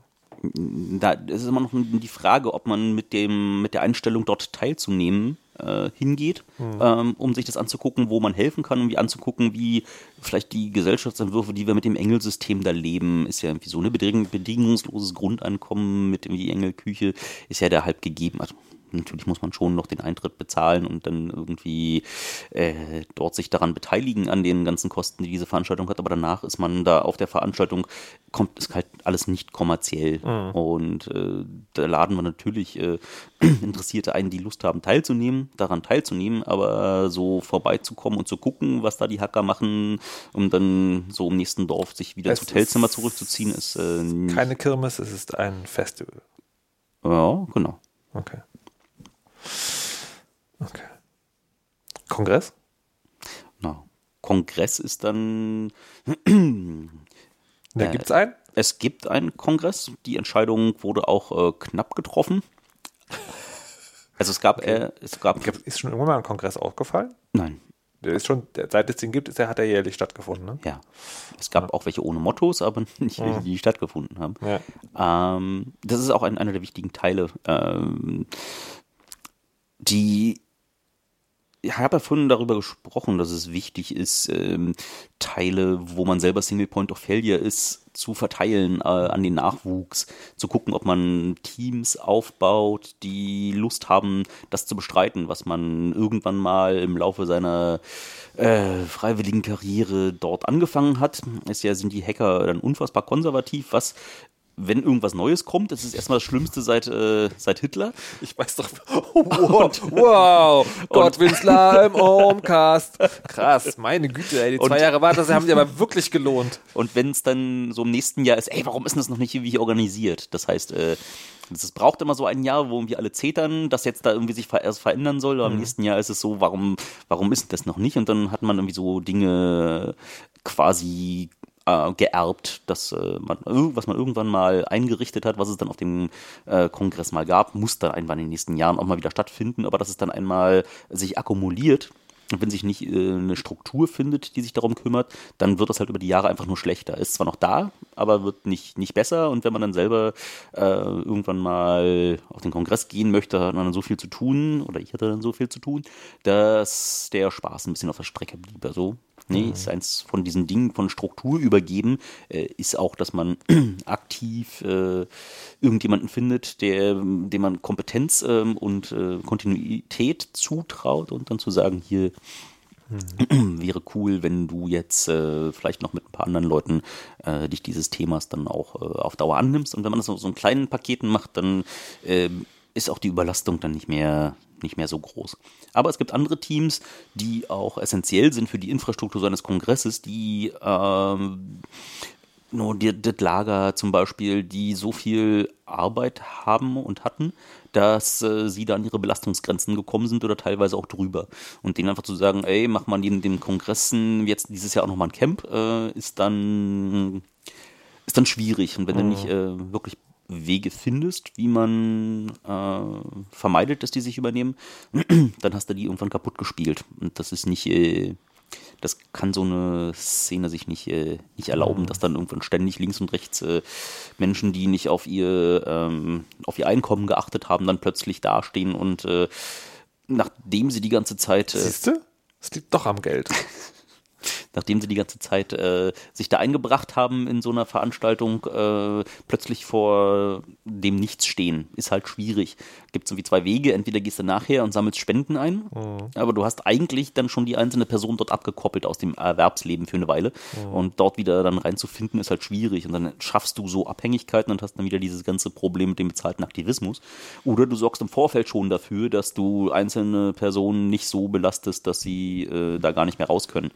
S2: Da ist immer noch die Frage, ob man mit dem mit der Einstellung dort teilzunehmen äh, hingeht, mhm. ähm, um sich das anzugucken, wo man helfen kann, um wie anzugucken, wie vielleicht die Gesellschaftsentwürfe, die wir mit dem Engelsystem da leben, ist ja irgendwie so eine bedingungsloses Grundeinkommen mit irgendwie Engelküche, ist ja da halb gegeben. Also natürlich muss man schon noch den Eintritt bezahlen und dann irgendwie äh, dort sich daran beteiligen an den ganzen Kosten, die diese Veranstaltung hat. Aber danach ist man da auf der Veranstaltung, kommt es halt alles nicht kommerziell. Mhm. Und äh, da laden wir natürlich äh, [CLEARS THROAT] Interessierte ein, die Lust haben, teilzunehmen, daran teilzunehmen, aber so vorbeizukommen und zu gucken, was da die Hacker machen, um dann so im nächsten Dorf sich wieder es ins Hotelzimmer zurückzuziehen, ist äh,
S1: keine Kirmes, es ist ein Festival.
S2: Ja, genau.
S1: Okay. Okay. Kongress?
S2: Na, Kongress ist dann. [CLEARS THROAT]
S1: da gibt es einen?
S2: Es gibt einen Kongress. Die Entscheidung wurde auch äh, knapp getroffen. Also es gab, okay. äh, es gab.
S1: Ist schon irgendwann mal ein Kongress aufgefallen?
S2: Nein.
S1: Der ist schon, seit es den gibt, ist der, hat er jährlich stattgefunden, ne?
S2: Ja. Es gab ja. auch welche ohne Mottos, aber [LAUGHS] nicht welche, die stattgefunden haben. Ja. Ähm, das ist auch ein, einer der wichtigen Teile. Ähm, die ich habe ja vorhin darüber gesprochen, dass es wichtig ist, ähm, Teile, wo man selber Single Point of Failure ist, zu verteilen äh, an den Nachwuchs, zu gucken, ob man Teams aufbaut, die Lust haben, das zu bestreiten, was man irgendwann mal im Laufe seiner äh, freiwilligen Karriere dort angefangen hat. Ist ja, sind die Hacker dann unfassbar konservativ, was wenn irgendwas Neues kommt, das ist erstmal das Schlimmste seit, äh, seit Hitler.
S1: Ich weiß doch. [LAUGHS] Und, [LAUGHS] wow, Gott Winsler im [LAUGHS] Homecast. Krass, meine Güte, ey, die zwei und, Jahre war das haben sich aber wirklich gelohnt.
S2: Und wenn es dann so im nächsten Jahr ist, ey, warum ist das noch nicht irgendwie organisiert? Das heißt, äh, es braucht immer so ein Jahr, wo irgendwie alle zetern, dass jetzt da irgendwie sich erst verändern soll. Aber mhm. im nächsten Jahr ist es so, warum, warum ist das noch nicht? Und dann hat man irgendwie so Dinge quasi äh, geerbt, dass äh, man, was man irgendwann mal eingerichtet hat, was es dann auf dem äh, Kongress mal gab, muss dann irgendwann in den nächsten Jahren auch mal wieder stattfinden, aber dass es dann einmal sich akkumuliert und wenn sich nicht äh, eine Struktur findet, die sich darum kümmert, dann wird das halt über die Jahre einfach nur schlechter. Ist zwar noch da, aber wird nicht, nicht besser. Und wenn man dann selber äh, irgendwann mal auf den Kongress gehen möchte, hat man dann so viel zu tun, oder ich hatte dann so viel zu tun, dass der Spaß ein bisschen auf der Strecke blieb. Also Nee, mhm. ist eins von diesen Dingen von Struktur übergeben, äh, ist auch, dass man [CLEARS THROAT] aktiv äh, irgendjemanden findet, der, dem man Kompetenz ähm, und äh, Kontinuität zutraut und dann zu sagen, hier mhm. [CLEARS THROAT] wäre cool, wenn du jetzt äh, vielleicht noch mit ein paar anderen Leuten äh, dich dieses Themas dann auch äh, auf Dauer annimmst. Und wenn man das so, so in kleinen Paketen macht, dann ähm, ist auch die Überlastung dann nicht mehr, nicht mehr so groß. Aber es gibt andere Teams, die auch essentiell sind für die Infrastruktur so eines Kongresses, die ähm, nur das Lager zum Beispiel, die so viel Arbeit haben und hatten, dass äh, sie da an ihre Belastungsgrenzen gekommen sind oder teilweise auch drüber. Und denen einfach zu sagen, ey, mach mal neben den Kongressen jetzt dieses Jahr auch nochmal ein Camp, äh, ist dann ist dann schwierig. Und wenn du nicht äh, wirklich Wege findest, wie man äh, vermeidet, dass die sich übernehmen, [CLEARS THROAT] dann hast du die irgendwann kaputt gespielt. Und das ist nicht, äh, das kann so eine Szene sich nicht, äh, nicht erlauben, dass dann irgendwann ständig links und rechts äh, Menschen, die nicht auf ihr, ähm, auf ihr Einkommen geachtet haben, dann plötzlich dastehen und äh, nachdem sie die ganze Zeit. Äh,
S1: Siehst du? Es liegt doch am Geld. [LAUGHS]
S2: nachdem sie die ganze Zeit äh, sich da eingebracht haben in so einer Veranstaltung, äh, plötzlich vor dem Nichts stehen. Ist halt schwierig. Gibt so wie zwei Wege. Entweder gehst du nachher und sammelst Spenden ein, mhm. aber du hast eigentlich dann schon die einzelne Person dort abgekoppelt aus dem Erwerbsleben für eine Weile. Mhm. Und dort wieder dann reinzufinden, ist halt schwierig. Und dann schaffst du so Abhängigkeiten und hast dann wieder dieses ganze Problem mit dem bezahlten Aktivismus. Oder du sorgst im Vorfeld schon dafür, dass du einzelne Personen nicht so belastest, dass sie äh, da gar nicht mehr raus können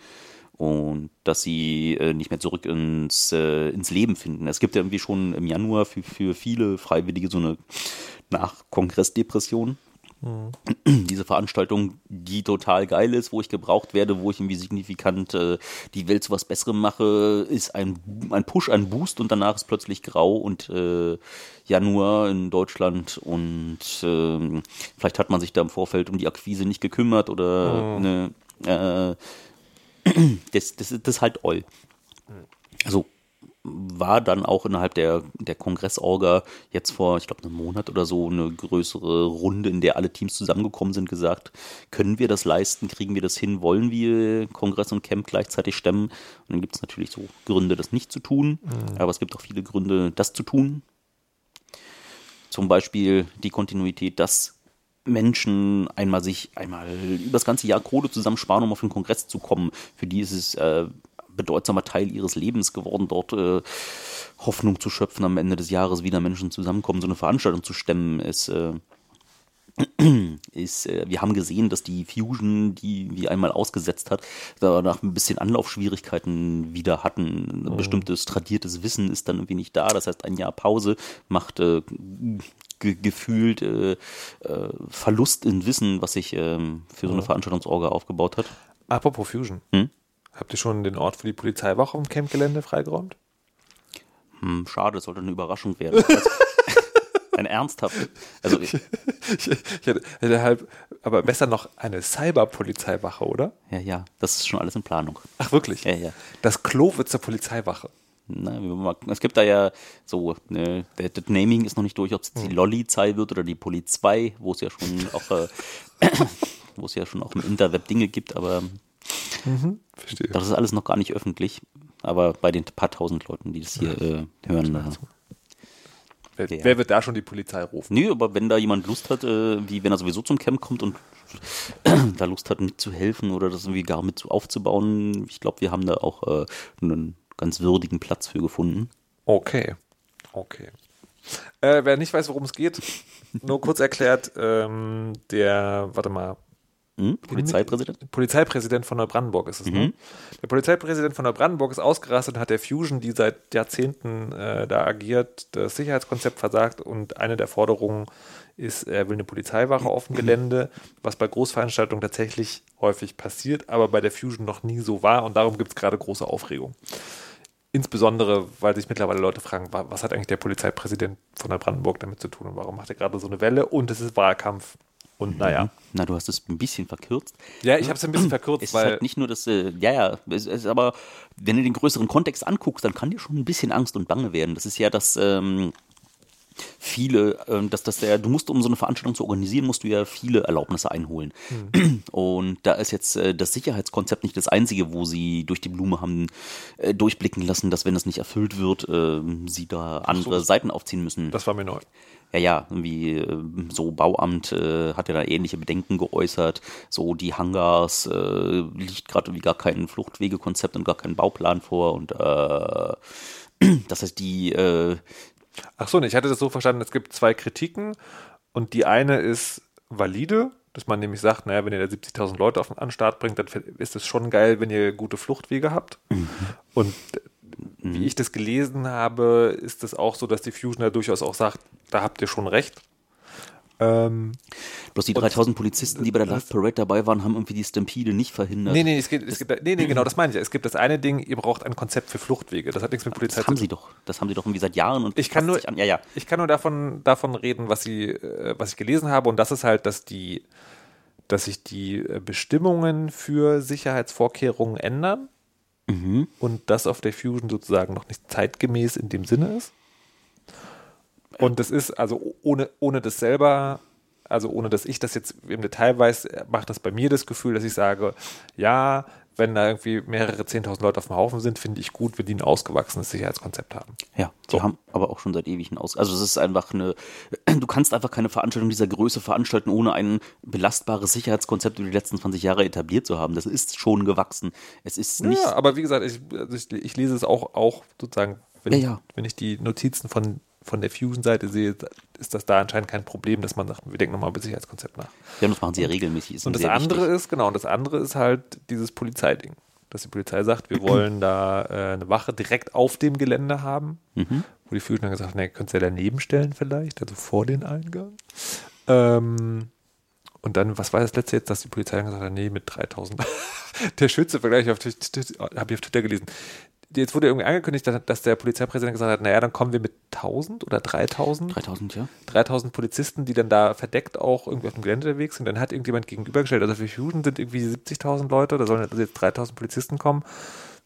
S2: und dass sie äh, nicht mehr zurück ins, äh, ins Leben finden. Es gibt ja irgendwie schon im Januar für, für viele Freiwillige so eine Nach-Kongress-Depression. Mhm. Diese Veranstaltung, die total geil ist, wo ich gebraucht werde, wo ich irgendwie signifikant äh, die Welt zu was Besserem mache, ist ein, ein Push, ein Boost und danach ist plötzlich grau und äh, Januar in Deutschland und äh, vielleicht hat man sich da im Vorfeld um die Akquise nicht gekümmert oder mhm. eine, äh, [CLEARS THROAT] das, das, das ist halt all. Also war dann auch innerhalb der, der Kongressorga jetzt vor, ich glaube, einem Monat oder so eine größere Runde, in der alle Teams zusammengekommen sind, gesagt, können wir das leisten, kriegen wir das hin, wollen wir Kongress und Camp gleichzeitig stemmen? Und dann gibt es natürlich so Gründe, das nicht zu tun, mhm. aber es gibt auch viele Gründe, das zu tun. Zum Beispiel die Kontinuität, dass Menschen einmal sich einmal über das ganze Jahr Kohle zusammensparen, um auf den Kongress zu kommen. Für die ist es äh, bedeutsamer Teil ihres Lebens geworden, dort äh, Hoffnung zu schöpfen, am Ende des Jahres wieder Menschen zusammenkommen, so eine Veranstaltung zu stemmen, ist, äh, ist äh, wir haben gesehen, dass die Fusion, die wie einmal ausgesetzt hat, danach ein bisschen Anlaufschwierigkeiten wieder hatten. Ein oh. bestimmtes tradiertes Wissen ist dann irgendwie nicht da. Das heißt, ein Jahr Pause macht äh, ge gefühlt äh, äh, Verlust in Wissen, was sich ähm, für so eine Veranstaltungsorga aufgebaut hat.
S1: Apropos Fusion. Hm? Habt ihr schon den Ort für die Polizeiwache im Campgelände freigeräumt?
S2: Hm, schade, das sollte eine Überraschung werden. [LAUGHS] ein ernsthaft. Also ich,
S1: ich, ich hätte halb, aber besser noch eine Cyberpolizeiwache, oder?
S2: Ja, ja, das ist schon alles in Planung.
S1: Ach wirklich?
S2: Ja, ja.
S1: Das Klo wird zur Polizeiwache.
S2: Na, es gibt da ja so, ne, das Naming ist noch nicht durch, ob es die hm. Lolli-Zei wird oder die Poli2, wo es ja schon auch, äh, [COUGHS] wo es ja schon auch im Interweb Dinge gibt, aber mhm, das ist alles noch gar nicht öffentlich. Aber bei den paar tausend Leuten, die das hier äh, hören, äh,
S1: Wer, ja. wer, wird da schon die Polizei rufen?
S2: Nö, aber wenn da jemand Lust hat, äh, wie wenn er sowieso zum Camp kommt und da Lust hat, mitzuhelfen oder das irgendwie gar mit aufzubauen, ich glaube, wir haben da auch äh, einen ganz würdigen Platz für gefunden.
S1: Okay. Okay. Äh, wer nicht weiß, worum es geht, nur kurz erklärt, ähm, der, warte mal.
S2: Hm? Polizeipräsident?
S1: Polizeipräsident von Neubrandenburg ist es, ne? mhm. ne? Der Polizeipräsident von Neubrandenburg ist ausgerastet und hat der Fusion, die seit Jahrzehnten äh, da agiert, das Sicherheitskonzept versagt und eine der Forderungen ist, er will eine Polizeiwache auf dem Gelände, was bei Großveranstaltungen tatsächlich häufig passiert, aber bei der Fusion noch nie so war und darum gibt es gerade große Aufregung. Insbesondere, weil sich mittlerweile Leute fragen, was hat eigentlich der Polizeipräsident von der Brandenburg damit zu tun und warum macht er gerade so eine Welle und es ist Wahlkampf und mhm. naja.
S2: Na, du hast es ein bisschen verkürzt.
S1: Ja, ich habe es ein bisschen verkürzt,
S2: es weil. Ist halt nicht nur das, äh, ja, ja, es ist aber, wenn du den größeren Kontext anguckst, dann kann dir schon ein bisschen Angst und Bange werden. Das ist ja das, ähm, viele, äh, dass das der, du musst, um so eine Veranstaltung zu organisieren, musst du ja viele Erlaubnisse einholen. Mhm. [CLEARS THROAT] Und da ist jetzt äh, das Sicherheitskonzept nicht das einzige, wo sie durch die Blume haben äh, durchblicken lassen, dass wenn das nicht erfüllt wird, äh, sie da andere so, Seiten aufziehen müssen.
S1: Das war mir neu.
S2: Ja, ja, irgendwie äh, so Bauamt äh, hat ja da ähnliche Bedenken geäußert. So die Hangars äh, liegt gerade wie gar kein Fluchtwegekonzept und gar kein Bauplan vor und äh, [CLEARS THROAT] das heißt, die, äh,
S1: Ach so, ich hatte das so verstanden, es gibt zwei Kritiken und die eine ist valide, dass man nämlich sagt, naja, wenn ihr da 70.000 Leute auf den Anstart bringt, dann ist es schon geil, wenn ihr gute Fluchtwege habt. Mhm. Und wie ich das gelesen habe, ist es auch so, dass die Fusion da durchaus auch sagt, da habt ihr schon recht. Ähm,
S2: Bloß die 3000 Polizisten, die bei der Love Parade dabei waren, haben irgendwie die Stampede nicht verhindert.
S1: nee, nee, es gibt, es gibt, nee, nee, [CLEARS THROAT] genau, das meine ich. Es gibt das eine Ding, ihr braucht ein Konzept für Fluchtwege. Das hat nichts mit Polizei
S2: das haben sie doch. Das haben sie doch irgendwie seit Jahren und
S1: Ich kann nur.
S2: Ja, ja.
S1: ich kann nur davon, davon reden, was sie, äh, was ich gelesen habe, und das ist halt, dass die, dass sich die äh, Bestimmungen für Sicherheitsvorkehrungen ändern
S2: Mhm.
S1: und das auf der Fusion sozusagen noch nicht zeitgemäß in dem Sinne ist. Und das ist, also ohne, ohne das selber, also ohne dass ich das jetzt im Detail weiß, macht das bei mir das Gefühl, dass ich sage, ja, wenn da irgendwie mehrere 10.000 Leute auf dem Haufen sind, finde ich gut, wenn die ein ausgewachsenes Sicherheitskonzept haben.
S2: Ja, die haben aber auch schon seit ewig ein Aus. Also es ist einfach eine, du kannst einfach keine Veranstaltung dieser Größe veranstalten, ohne ein belastbares Sicherheitskonzept über die letzten 20 Jahre etabliert zu haben. Das ist schon gewachsen. Es ist nicht.
S1: Ja, aber wie gesagt, ich, also ich, ich lese es auch, auch sozusagen, wenn,
S2: Ja,
S1: ich,
S2: ja.
S1: wenn ich die Notizen von, von der Fusion-Seite sehe, ist das da anscheinend kein Problem, dass man sagt, wir denken nochmal über Sicherheitskonzept nach.
S2: Ja, das machen sie ja regelmäßig.
S1: Und das andere
S2: wichtig.
S1: ist, genau, und das andere ist halt dieses Polizeiding. Dass die Polizei sagt, wir wollen da äh, eine Wache direkt auf dem Gelände haben.
S2: Mhm.
S1: Wo die Fusion dann gesagt haben, ne, könnt ihr ja daneben stellen vielleicht, also vor den Eingang. Ähm, und dann, was war das letzte jetzt, dass die Polizei gesagt hat, nee, mit 3000. [LAUGHS] der Schütze-Vergleich habe ich auf Twitter gelesen. Jetzt wurde irgendwie angekündigt, dass- der Polizeipräsident gesagt hat, naja, dann kommen wir mit 1000 oder 3000.
S2: 3000, ja.
S1: 3000 Polizisten, die dann da verdeckt auch irgendwie auf dem Gelände unterwegs sind. Dann hat irgendjemand gegenübergestellt, also für Fusion sind irgendwie 70.000 Leute, da sollen also jetzt 3000 Polizisten kommen.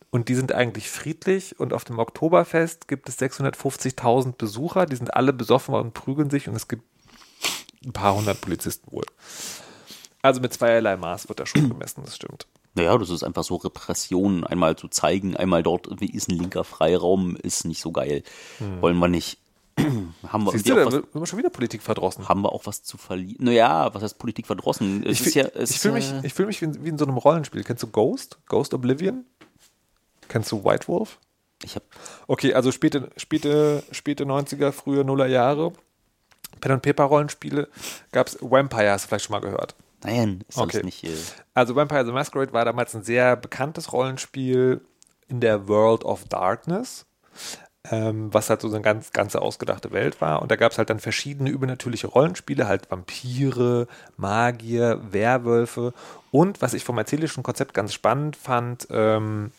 S1: Und die sind eigentlich friedlich. Und auf dem Oktoberfest gibt es 650.000 Besucher, die sind alle besoffen und prügeln sich. Und es gibt ein paar hundert Polizisten wohl. Also mit zweierlei Maß wird da schon [CLEARS THROAT] gemessen, das stimmt.
S2: Naja, das ist einfach so Repression, einmal zu zeigen, einmal dort irgendwie ist ein linker Freiraum, ist nicht so geil. Wollen wir nicht. [CLEARS THROAT] haben, wir
S1: Hm. Siehst du, da
S2: was,
S1: wird wird schon wieder Politik verdrossen.
S2: haben wir auch was zu verlieren? Naja, was heißt Politik verdrossen? Es
S1: Ich, fühl-
S2: ja,
S1: fühle
S2: ja-
S1: mich, ich fühl mich wie, in- wie in so einem Rollenspiel. Kennst du Ghost? Ghost Oblivion? Kennst du White Wolf?
S2: ich habe
S1: Okay, also späte, späte, späte 90er, frühe Nuller Jahre. Pen und Paper Rollenspiele gab es Vampire, hast du vielleicht schon mal gehört.
S2: Nein, ist
S1: Okay.
S2: nicht. Äh,
S1: Also Vampire the Masquerade war damals ein sehr bekanntes Rollenspiel in der World of Darkness, ähm, was halt so eine ganz ganze ausgedachte Welt war. Und da gab es halt dann verschiedene übernatürliche Rollenspiele, halt Vampire, Magier, Werwölfe und was ich vom erzählerischen Konzept ganz spannend fand, ähm,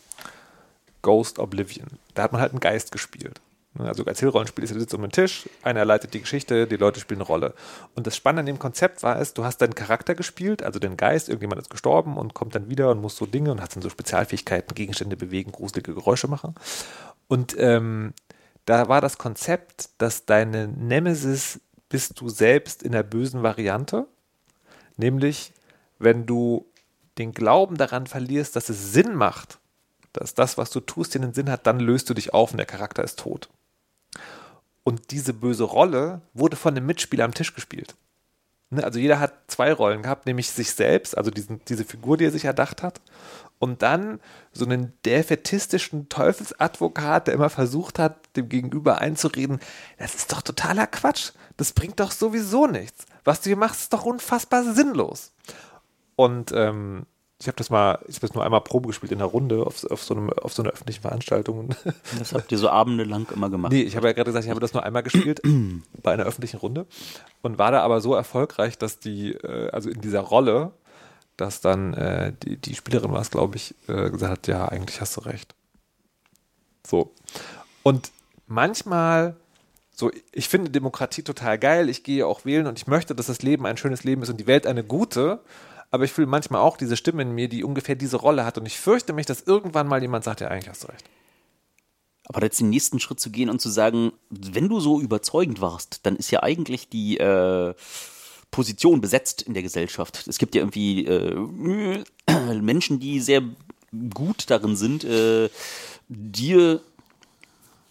S1: Ghost Oblivion. Da hat man halt einen Geist gespielt. Ne, Also Erzählrollenspiel ist, du sitzt um den Tisch, einer leitet die Geschichte, die Leute spielen eine Rolle. Und das Spannende an dem Konzept war es, du hast deinen Charakter gespielt, also den Geist, irgendjemand ist gestorben und kommt dann wieder und muss so Dinge und hat dann so Spezialfähigkeiten, Gegenstände bewegen, gruselige Geräusche machen. Und ähm, da war das Konzept, dass deine Nemesis bist du selbst in der bösen Variante, nämlich wenn du den Glauben daran verlierst, dass es Sinn macht, dass das, was du tust, den Sinn hat, dann löst du dich auf und der Charakter ist tot. Und diese böse Rolle wurde von einem Mitspieler am Tisch gespielt. Ne, Also jeder hat zwei Rollen gehabt, nämlich sich selbst, also diesen, diese Figur, die er sich erdacht hat, und dann so einen defetistischen Teufelsadvokat, der immer versucht hat, dem Gegenüber einzureden, das ist doch totaler Quatsch, das bringt doch sowieso nichts. Was du hier machst, ist doch unfassbar sinnlos. Und ähm, ich habe das mal, ich habe das nur einmal Probe gespielt in der Runde auf, auf, so, einem, auf so einer öffentlichen Veranstaltung. [LAUGHS]
S2: das habt ihr so abendelang immer gemacht.
S1: Nee, ich habe ja gerade gesagt, ich habe das nur einmal gespielt [CLEARS THROAT] bei einer öffentlichen Runde und war da aber so erfolgreich, dass die, äh, also in dieser Rolle, dass dann äh, die, die Spielerin war es, glaube ich, äh, gesagt hat, ja, eigentlich hast du recht. So. Und manchmal, so, ich finde Demokratie total geil, ich gehe auch wählen und ich möchte, dass das Leben ein schönes Leben ist und die Welt eine gute, aber ich fühle manchmal auch diese Stimme in mir, die ungefähr diese Rolle hat und ich fürchte mich, dass irgendwann mal jemand sagt, ja, eigentlich hast du recht.
S2: Aber jetzt den nächsten Schritt zu gehen und zu sagen, wenn du so überzeugend warst, dann ist ja eigentlich die äh, Position besetzt in der Gesellschaft. Es gibt ja irgendwie äh, [CLEARS THROAT] Menschen, die sehr gut darin sind, äh, dir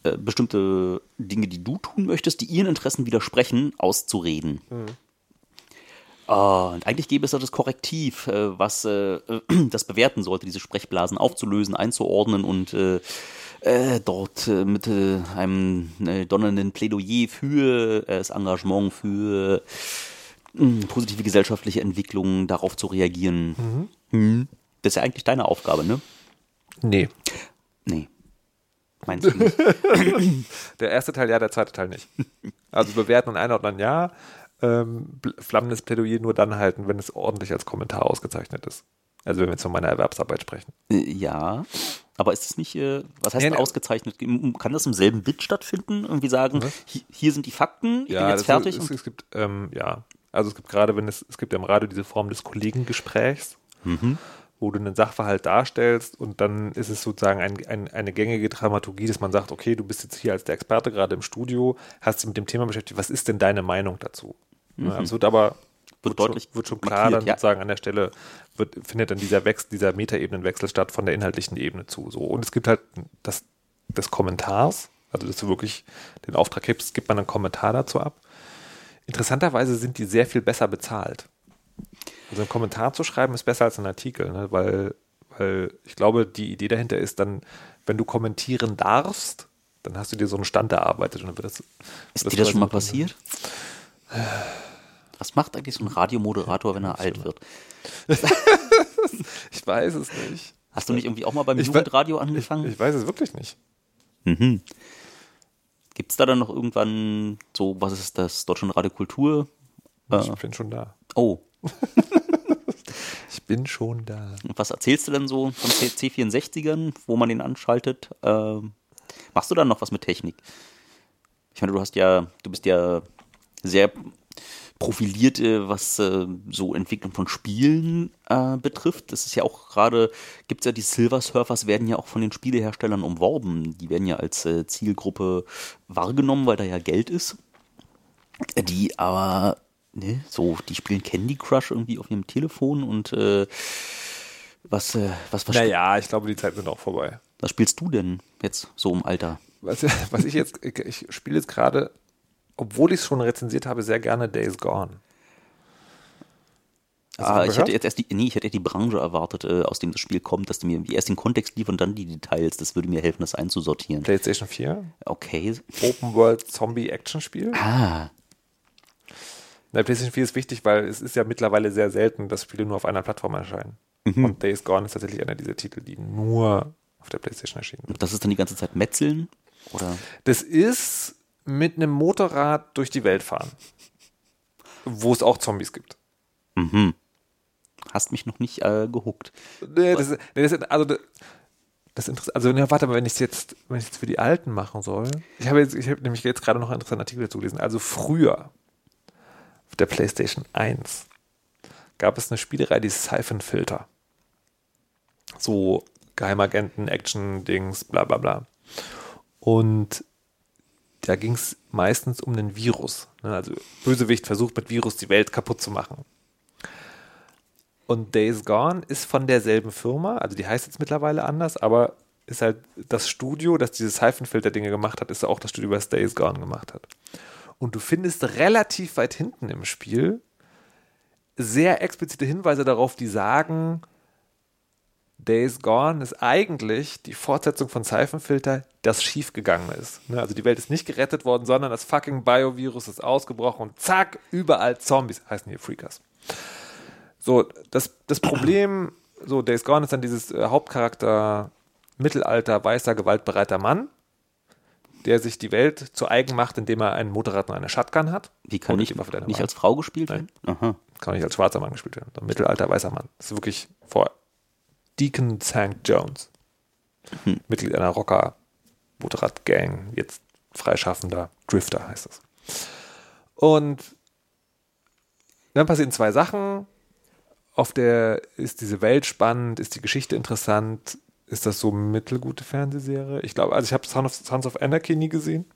S2: äh, bestimmte Dinge, die du tun möchtest, die ihren Interessen widersprechen, auszureden. Ah, Und eigentlich gäbe es da das Korrektiv, äh, was äh, [CLEARS THROAT] das bewerten sollte, diese Sprechblasen aufzulösen, einzuordnen und äh, äh, dort äh, mit äh, einem donnernden Plädoyer für das Engagement, für mh, positive gesellschaftliche Entwicklungen, darauf zu reagieren. Mhm. Das ist ja eigentlich deine Aufgabe, ne?
S1: Nee.
S2: Nee. Meinst du [LAUGHS] nicht?
S1: Der erste Teil ja, der zweite Teil nicht. Also bewerten und einordnen ja. Ähm, flammendes Plädoyer nur dann halten, wenn es ordentlich als Kommentar ausgezeichnet ist. Also wenn wir jetzt von meiner Erwerbsarbeit sprechen.
S2: Äh, ja, aber ist es nicht, äh, was heißt
S1: Nee,
S2: ausgezeichnet? Kann das im selben Bit stattfinden? Irgendwie sagen, hi- hier sind die Fakten, ich bin jetzt
S1: das
S2: fertig.
S1: Ist, es gibt, ähm, ja, also es gibt gerade, wenn es, es gibt ja im Radio diese Form des Kollegengesprächs,
S2: Mhm.
S1: wo du einen Sachverhalt darstellst und dann ist es sozusagen ein, ein, eine gängige Dramaturgie, dass man sagt, okay, du bist jetzt hier als der Experte gerade im Studio, hast dich mit dem Thema beschäftigt, was ist denn deine Meinung dazu? Ja, es wird aber
S2: Mhm. Wird deutlich
S1: schon, wird schon klar
S2: markiert,
S1: dann
S2: ja.
S1: sozusagen an der Stelle wird, findet dann dieser Wechsel, dieser Metaebenenwechsel statt von der inhaltlichen Ebene zu. So. Und es gibt halt das des Kommentars, also dass du wirklich den Auftrag gibst, gibt man einen Kommentar dazu ab. Interessanterweise sind die sehr viel besser bezahlt. Also einen Kommentar zu schreiben ist besser als ein Artikel, ne? weil, weil ich glaube, die Idee dahinter ist dann, wenn du kommentieren darfst, dann hast du dir so einen Stand erarbeitet. Und dann wird das,
S2: ist
S1: wird
S2: dir das schon mal passiert? Was macht eigentlich so ein Radiomoderator, wenn er alt wird?
S1: Ich weiß es nicht.
S2: Hast du nicht irgendwie auch mal beim
S1: Ich
S2: Jugendradio
S1: Ich,
S2: angefangen?
S1: ich weiß es wirklich nicht.
S2: Gibt es da dann noch irgendwann so, was ist das, Deutschland Radio Kultur?
S1: Ich
S2: Äh,
S1: bin schon da.
S2: oh, [LAUGHS]
S1: Ich bin schon da.
S2: und was erzählst du denn so von C C64ern, wo man den anschaltet? Ähm, machst du dann noch was mit Technik? Ich meine, du hast ja, du bist ja sehr profiliert, äh, was äh, so Entwicklung von Spielen äh, betrifft. Das ist ja auch gerade, gibt es ja die Silver Surfers, werden ja auch von den Spieleherstellern umworben. Die werden ja als äh, Zielgruppe wahrgenommen, weil da ja Geld ist. Die aber, ne, so, die spielen Candy Crush irgendwie auf ihrem Telefon und äh, was, äh, was, was,
S1: Naja, ich glaube, die Zeiten sind auch vorbei.
S2: was spielst du denn jetzt so im Alter?
S1: Was, [LAUGHS] was ich jetzt, ich spiele jetzt gerade, obwohl ich es schon rezensiert habe, sehr gerne Days Gone.
S2: Ah, ich hätte jetzt erst die, nee, ich hätte die Branche erwartet, äh, aus dem das Spiel kommt, dass die mir erst den Kontext liefern und dann die Details. Das würde mir helfen, das einzusortieren.
S1: PlayStation 4,
S2: Okay.
S1: Open World Zombie Action Spiel.
S2: Ah,
S1: Na, PlayStation 4 ist wichtig, weil es ist ja mittlerweile sehr selten, dass Spiele nur auf einer Plattform erscheinen. Und Days Gone ist tatsächlich einer dieser Titel, die nur auf der PlayStation erschienen sind.
S2: das ist dann die ganze Zeit Metzeln? Oder?
S1: Das ist mit einem Motorrad durch die Welt fahren. Wo es auch Zombies gibt.
S2: Hast mich noch nicht äh, gehuckt.
S1: Nee, das, ist- nee, das, also das, das also ne, warte mal, wenn ich es jetzt, wenn ich jetzt für die Alten machen soll. Ich habe jetzt, ich habe nämlich jetzt gerade noch einen interessanten Artikel dazu gelesen. Also früher auf der PlayStation 1 gab es eine Spielerei, die Siphon Filter. So Geheimagenten, Action-Dings, bla bla bla. Und da ging es meistens um einen Virus. Ne? Also Bösewicht versucht mit Virus die Welt kaputt zu machen. Und Days Gone ist von derselben Firma, also die heißt jetzt mittlerweile anders, aber ist halt das Studio, das diese Siphon-Filter-Dinge gemacht hat, ist auch das Studio, was Days Gone gemacht hat. Und du findest relativ weit hinten im Spiel sehr explizite Hinweise darauf, die sagen, Days Gone ist eigentlich die Fortsetzung von Siphon Filter, das schiefgegangen ist. Ne, Also die Welt ist nicht gerettet worden, sondern das fucking Biovirus ist ausgebrochen und zack, überall Zombies, heißen hier Freakers. So, das, das Problem, so Days Gone ist dann dieses äh, Hauptcharakter, Mittelalter, weißer, gewaltbereiter Mann, der sich die Welt zu eigen macht, indem er ein Motorrad und eine Shotgun hat.
S2: Wie kann ich nicht
S1: Wahl.
S2: als Frau gespielt werden? Aha.
S1: Kann nicht als schwarzer Mann gespielt werden. Mittelalter, weißer Mann. Das ist wirklich vor Deacon St. Jones. Mitglied einer Rocker-Motorrad-Gang, jetzt freischaffender Drifter heißt es. Und dann passieren zwei Sachen. Auf der ist diese Welt spannend, ist die Geschichte interessant, ist das so mittelgute Fernsehserie? Ich glaube, also ich habe Sons of, Sons of Anarchy nie gesehen.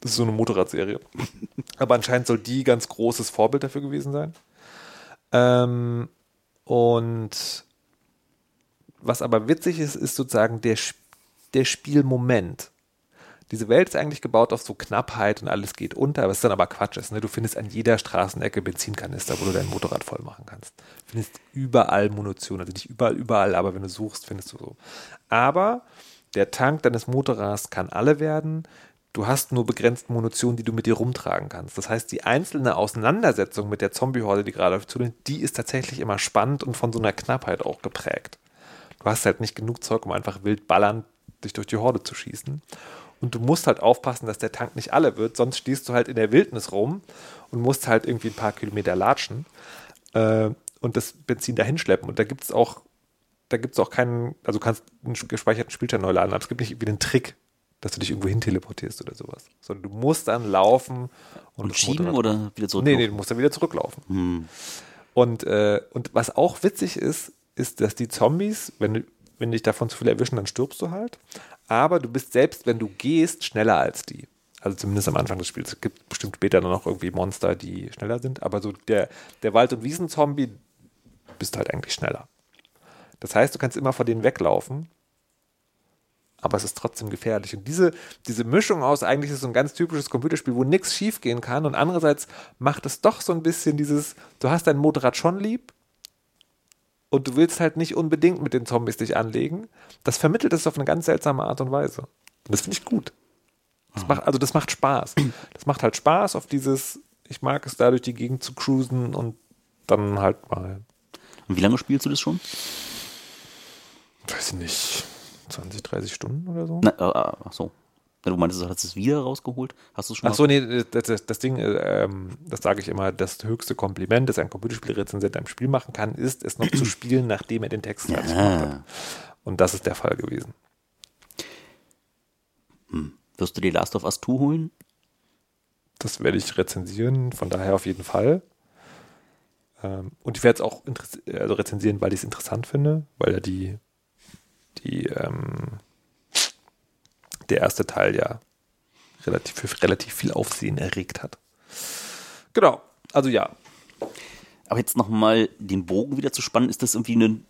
S1: Das ist so eine Motorradserie. [LAUGHS] Aber anscheinend soll die ganz großes Vorbild dafür gewesen sein. Ähm, und was aber witzig ist, ist sozusagen der, der Spielmoment. Diese Welt ist eigentlich gebaut auf so Knappheit und alles geht unter, was dann aber Quatsch ist. Ne? Du findest an jeder Straßenecke Benzinkanister, wo du dein Motorrad voll machen kannst. Du findest überall Munition, also nicht überall, überall, aber wenn du suchst, findest du so. Aber der Tank deines Motorrads kann alle werden. Du hast nur begrenzt Munition, die du mit dir rumtragen kannst. Das heißt, die einzelne Auseinandersetzung mit der Zombie-Horde, die gerade auf die ist tatsächlich immer spannend und von so einer Knappheit auch geprägt. Du hast halt nicht genug Zeug, um einfach wild ballernd dich durch die Horde zu schießen. Und du musst halt aufpassen, dass der Tank nicht alle wird, sonst stehst du halt in der Wildnis rum und musst halt irgendwie ein paar Kilometer latschen äh, und das Benzin dahin schleppen. Und da gibt es auch, da gibt es auch keinen, also du kannst einen gespeicherten Spielstand neu laden, aber es gibt nicht irgendwie einen Trick, dass du dich irgendwo hin teleportierst oder sowas. Sondern du musst dann laufen
S2: und, und schieben Motorrad oder wieder
S1: zurücklaufen? Nee, nee, du musst dann wieder zurücklaufen. Hm. Und, äh, und was auch witzig ist, ist, dass die Zombies, wenn wenn dich davon zu viel erwischen, dann stirbst du halt. Aber du bist selbst, wenn du gehst, schneller als die. Also zumindest am Anfang des Spiels. Es gibt bestimmt später noch irgendwie Monster, die schneller sind. Aber so der, der Wald- und Wiesenzombie bist halt eigentlich schneller. Das heißt, du kannst immer vor denen weglaufen. Aber es ist trotzdem gefährlich. Und diese, diese Mischung aus, eigentlich ist so ein ganz typisches Computerspiel, wo nichts schief gehen kann. Und andererseits macht es doch so ein bisschen dieses, du hast dein Motorrad schon lieb, und du willst halt nicht unbedingt mit den Zombies dich anlegen, das vermittelt es auf eine ganz seltsame Art und Weise. Und das finde ich gut. Das macht, also das macht Spaß. Das macht halt Spaß auf dieses, ich mag es da durch die Gegend zu cruisen und dann halt mal.
S2: Und wie lange spielst du das schon?
S1: Weiß ich nicht, 20, 30 Stunden oder so?
S2: Na, äh, ach so. Du meintest, du hast es wieder rausgeholt? Hast du schon
S1: Ach so, nee, das, das, das Ding, ähm, das sage ich immer, das höchste Kompliment, das ein Computerspielrezensent einem Spiel machen kann, ist, es noch zu [CLEARS THROAT] spielen, nachdem er den Text fertig gemacht hat. Und das ist der Fall gewesen.
S2: Hm. Wirst du die Last of Us 2 holen?
S1: Das werde ich rezensieren, von daher auf jeden Fall. Ähm, und ich werde es auch also rezensieren, weil ich es interessant finde, weil ja die, die ähm, der erste Teil ja relativ, für relativ viel Aufsehen erregt hat. Genau, also ja.
S2: Aber jetzt nochmal den Bogen wieder zu spannen, ist das irgendwie eine.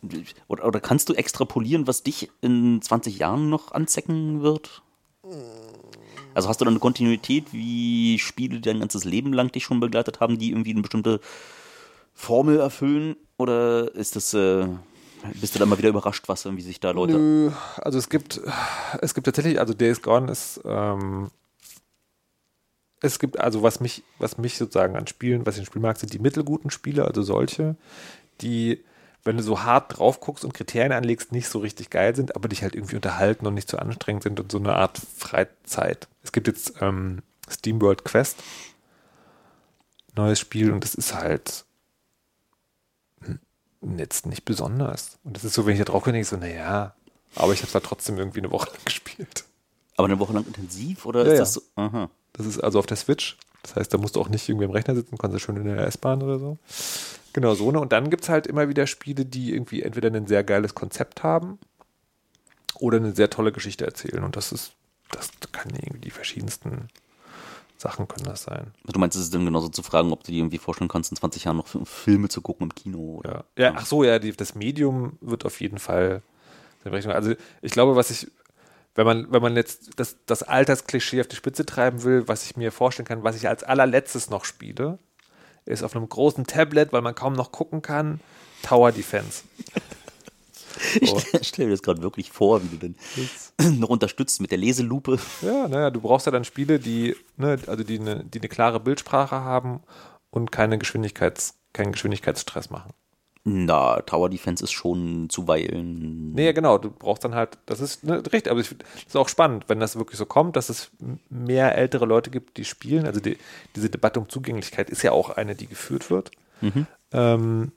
S2: Oder, oder, kannst du extrapolieren, was dich in 20 Jahren noch anzecken wird? Also hast du da eine Kontinuität, wie Spiele, die dein ganzes Leben lang dich schon begleitet haben, die irgendwie eine bestimmte Formel erfüllen? Oder ist das. Äh bist du dann mal wieder überrascht, was irgendwie sich da Leute. Nö,
S1: also es gibt, es gibt tatsächlich, also Days Gone ist, ähm, es gibt also, was mich, was mich sozusagen an Spielen, was ich in Spiel mag, sind die mittelguten Spiele, also solche, die, wenn du so hart drauf guckst und Kriterien anlegst, nicht so richtig geil sind, aber dich halt irgendwie unterhalten und nicht zu so anstrengend sind und so eine Art Freizeit. Es gibt jetzt ähm, SteamWorld Quest, neues Spiel und das ist halt jetzt nicht besonders. Und das ist so, wenn ich da drauf bin, denke ich so, naja, aber ich habe es halt trotzdem irgendwie eine Woche [LAUGHS] lang gespielt.
S2: Aber eine Woche lang intensiv oder
S1: ja, ist das so? Aha. Das ist also auf der Switch. Das heißt, da musst du auch nicht irgendwie im Rechner sitzen, kannst du schön in der S-Bahn oder so. Genau, so eine. Und dann gibt es halt immer wieder Spiele, die irgendwie entweder ein sehr geiles Konzept haben oder eine sehr tolle Geschichte erzählen. Und das ist, das kann irgendwie die verschiedensten Sachen können das sein.
S2: Du meinst, es ist dann genauso zu fragen, ob du dir irgendwie vorstellen kannst, in 20 Jahren noch Filme zu gucken im Kino?
S1: Oder? Ja. ja, ach so, ja, die, das Medium wird auf jeden Fall. Also ich glaube, was ich, wenn man, wenn man jetzt das, das Altersklischee auf die Spitze treiben will, was ich mir vorstellen kann, was ich als allerletztes noch spiele, ist auf einem großen Tablet, weil man kaum noch gucken kann, Tower Defense. [LAUGHS]
S2: Ich oh. stelle mir das gerade wirklich vor, wie du denn [CLEARS THROAT] noch unterstützt mit der Leselupe.
S1: Ja, naja, du brauchst ja dann Spiele, die, ne, also die eine, die eine klare Bildsprache haben und keine Geschwindigkeits, keinen Geschwindigkeitsstress machen.
S2: Na, Tower Defense ist schon zuweilen.
S1: Nee, ja, genau. Du brauchst dann halt, das ist ne, richtig, aber es ist auch spannend, wenn das wirklich so kommt, dass es mehr ältere Leute gibt, die spielen. Also die, diese Debatte um Zugänglichkeit ist ja auch eine, die geführt wird. Mhm. Ähm,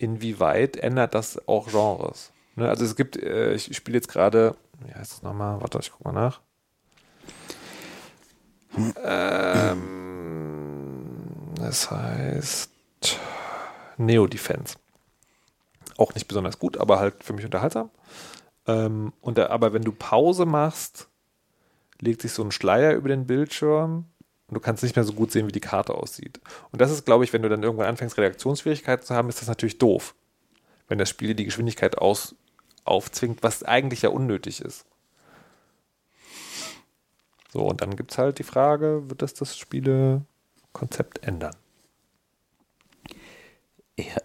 S1: inwieweit ändert das auch Genres? Ne, also es gibt, äh, ich spiele jetzt gerade, wie heißt es nochmal? Warte, ich guck mal nach. Ähm, das heißt Neo Defense. Auch nicht besonders gut, aber halt für mich unterhaltsam. Ähm, und da, aber wenn du Pause machst, legt sich so ein Schleier über den Bildschirm und du kannst nicht mehr so gut sehen, wie die Karte aussieht. Und das ist, glaube ich, wenn du dann irgendwann anfängst, Reaktionsschwierigkeiten zu haben, ist das natürlich doof. Wenn das Spiel die Geschwindigkeit aus, aufzwingt, was eigentlich ja unnötig ist. So, und dann gibt es halt die Frage, wird das das Spielekonzept ändern?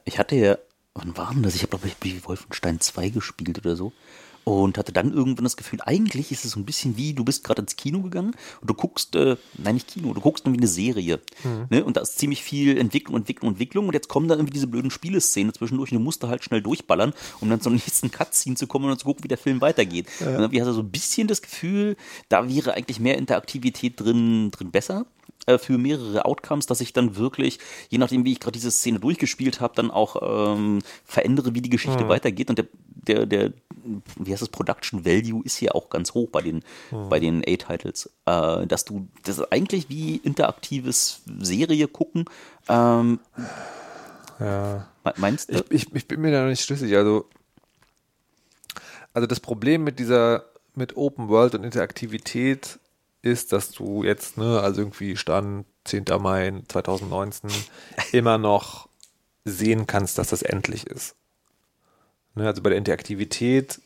S2: Ich hatte ja, wann war denn das? Ich habe, glaube ich, Wolfenstein 2 gespielt oder so. Und hatte dann irgendwann das Gefühl, eigentlich ist es so ein bisschen wie, du bist gerade ins Kino gegangen und du guckst, äh, nein, nicht Kino, du guckst irgendwie eine Serie. Mhm. Ne? Und da ist ziemlich viel Entwicklung, Entwicklung, Entwicklung und jetzt kommen da irgendwie diese blöden Spieleszenen zwischendurch und du musst da halt schnell durchballern, um dann zum [LAUGHS] nächsten Cutscene zu kommen und zu gucken, wie der Film weitergeht. Ja. Und irgendwie hast du so ein bisschen das Gefühl, da wäre eigentlich mehr Interaktivität drin, drin besser. Äh, für mehrere Outcomes, dass ich dann wirklich, je nachdem, wie ich gerade diese Szene durchgespielt habe, dann auch ähm, verändere, wie die Geschichte mhm. weitergeht. Und der, der, der, wie heißt das, Production Value ist hier auch ganz hoch bei den, mhm. bei den A-Titles. Äh, dass du, das ist eigentlich wie interaktives Serie gucken. Ähm,
S1: ja. Meinst du? Ich, ich, ich bin mir da noch nicht schlüssig. Also, also das Problem mit dieser, mit Open World und Interaktivität ist, dass du jetzt, ne, also irgendwie Stand 10. Mai 2019, [LAUGHS] immer noch sehen kannst, dass das endlich ist. Ne, also bei der Interaktivität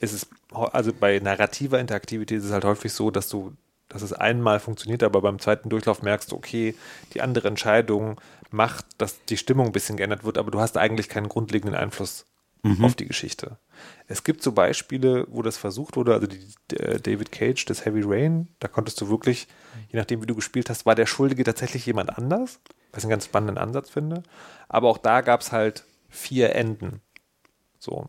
S1: ist es, also bei narrativer Interaktivität ist es halt häufig so, dass du, dass es einmal funktioniert, aber beim zweiten Durchlauf merkst du, okay, die andere Entscheidung macht, dass die Stimmung ein bisschen geändert wird, aber du hast eigentlich keinen grundlegenden Einfluss mhm. auf die Geschichte. Es gibt so Beispiele, wo das versucht wurde, also die, David Cage, das Heavy Rain, da konntest du wirklich, je nachdem wie du gespielt hast, war der Schuldige tatsächlich jemand anders, was ich einen ganz spannenden Ansatz finde. Aber auch da gab es halt vier Enden. So.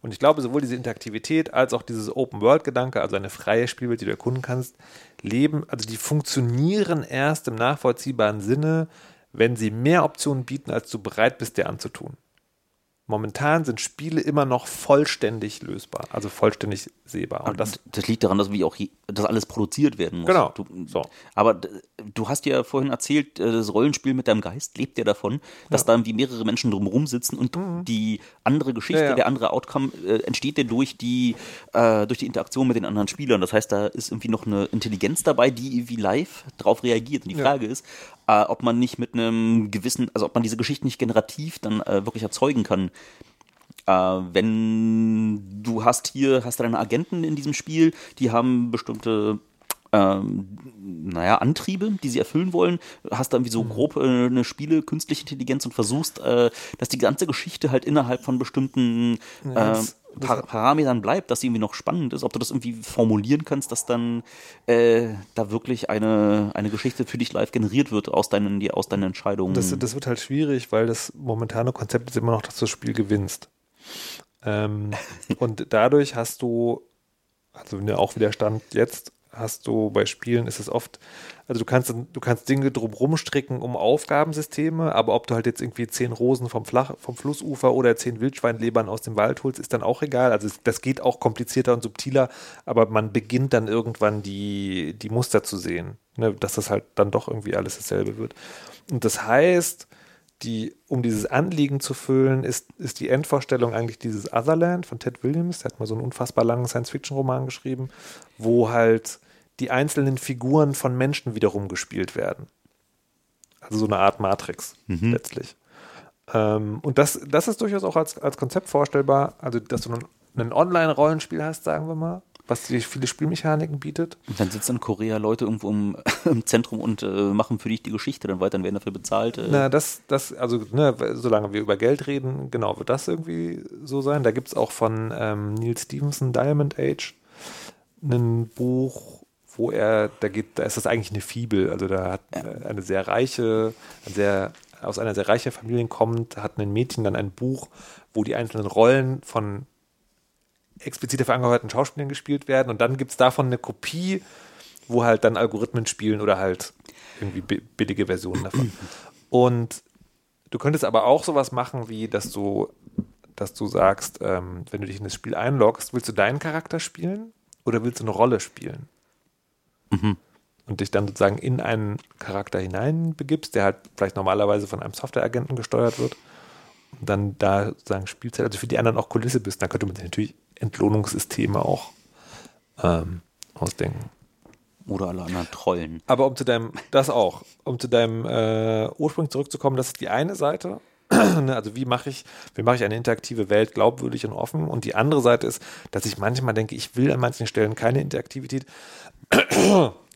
S1: Und ich glaube, sowohl diese Interaktivität als auch dieses Open-World-Gedanke, also eine freie Spielwelt, die du erkunden kannst, leben, also die funktionieren erst im nachvollziehbaren Sinne, wenn sie mehr Optionen bieten, als du bereit bist, dir anzutun. Momentan sind Spiele immer noch vollständig lösbar, also vollständig sehbar.
S2: Und das, das, liegt daran, dass wie auch das alles produziert werden muss.
S1: Genau.
S2: Du, so. Aber du hast ja vorhin erzählt, äh, das Rollenspiel mit deinem Geist lebt ja davon, dass ja. da irgendwie mehrere Menschen drumherum sitzen und mhm. die andere Geschichte, ja, ja. der andere Outcome äh, entsteht ja durch die, äh, durch die Interaktion mit den anderen Spielern. Das heißt, da ist irgendwie noch eine Intelligenz dabei, die wie live drauf reagiert. Und die Frage ist, äh, ob man nicht mit einem gewissen, also ob man diese Geschichte nicht generativ dann äh, wirklich erzeugen kann. Äh, wenn du hast hier, hast du deine Agenten in diesem Spiel, die haben bestimmte ähm, naja, Antriebe, die sie erfüllen wollen, hast dann wie so mhm. grob äh, eine Spiele, künstliche Intelligenz und versuchst, äh, dass die ganze Geschichte halt innerhalb von bestimmten äh, Par Parametern bleibt, dass sie irgendwie noch spannend ist, ob du das irgendwie formulieren kannst, dass dann äh, da wirklich eine, eine Geschichte für dich live generiert wird aus deinen, die, aus deinen Entscheidungen.
S1: Das, das wird halt schwierig, weil das momentane Konzept ist immer noch, dass du das Spiel gewinnst. Ähm, [LAUGHS] und dadurch hast du, also ne, auch wieder Stand jetzt, hast du bei Spielen ist es oft, also du kannst, du kannst Dinge drumherum stricken um Aufgabensysteme, aber ob du halt jetzt irgendwie zehn Rosen vom, Flach, vom Flussufer oder zehn Wildschweinlebern aus dem Wald holst, ist dann auch egal. Also das geht auch komplizierter und subtiler, aber man beginnt dann irgendwann die, die Muster zu sehen, ne, dass das halt dann doch irgendwie alles dasselbe wird. Und das heißt, die, um dieses Anliegen zu füllen, ist, ist die Endvorstellung eigentlich dieses Otherland von Ted Williams. Der hat mal so einen unfassbar langen Science-Fiction-Roman geschrieben, wo halt die einzelnen Figuren von Menschen wiederum gespielt werden. Also so eine Art Matrix mhm. letztlich. Ähm, und das, das ist durchaus auch als, als Konzept vorstellbar. Also, dass du ein, Online-Rollenspiel hast, sagen wir mal, was dir viele Spielmechaniken bietet.
S2: Und dann sitzen in Korea Leute irgendwo im, [LAUGHS] im Zentrum und äh, machen für dich die Geschichte dann weiter und werden dafür bezahlt. Äh.
S1: Na, das, das, also, ne, solange wir über Geld reden, genau, wird das irgendwie so sein. Da gibt es auch von ähm, Neil Stevenson Diamond Age ein Buch, wo er, da geht, da ist das eigentlich eine Fibel. Also da hat ja. eine sehr reiche, ein sehr, aus einer sehr reichen Familie kommt, hat ein Mädchen dann ein Buch, wo die einzelnen Rollen von explizit dafür angehörten Schauspielern gespielt werden. Und dann gibt es davon eine Kopie, wo halt dann Algorithmen spielen oder halt irgendwie billige Versionen davon. [CLEARS THROAT] Und du könntest aber auch sowas machen, wie dass du, dass du sagst, ähm, wenn du dich in das Spiel einloggst, willst du deinen Charakter spielen oder willst du eine Rolle spielen? Mhm. Und dich dann sozusagen in einen Charakter hineinbegibst, der halt vielleicht normalerweise von einem Softwareagenten gesteuert wird. Und dann da sozusagen Spielzeit, also für die anderen auch Kulisse bist, dann könnte man sich natürlich Entlohnungssysteme auch ähm, ausdenken.
S2: Oder alle anderen Trollen.
S1: Aber um zu deinem, das auch, um zu deinem äh, Ursprung zurückzukommen, das ist die eine Seite. [CLEARS THROAT] Ne, also wie mache ich, wie mache ich eine interaktive Welt glaubwürdig und offen? Und die andere Seite ist, dass ich manchmal denke, ich will an manchen Stellen keine Interaktivität.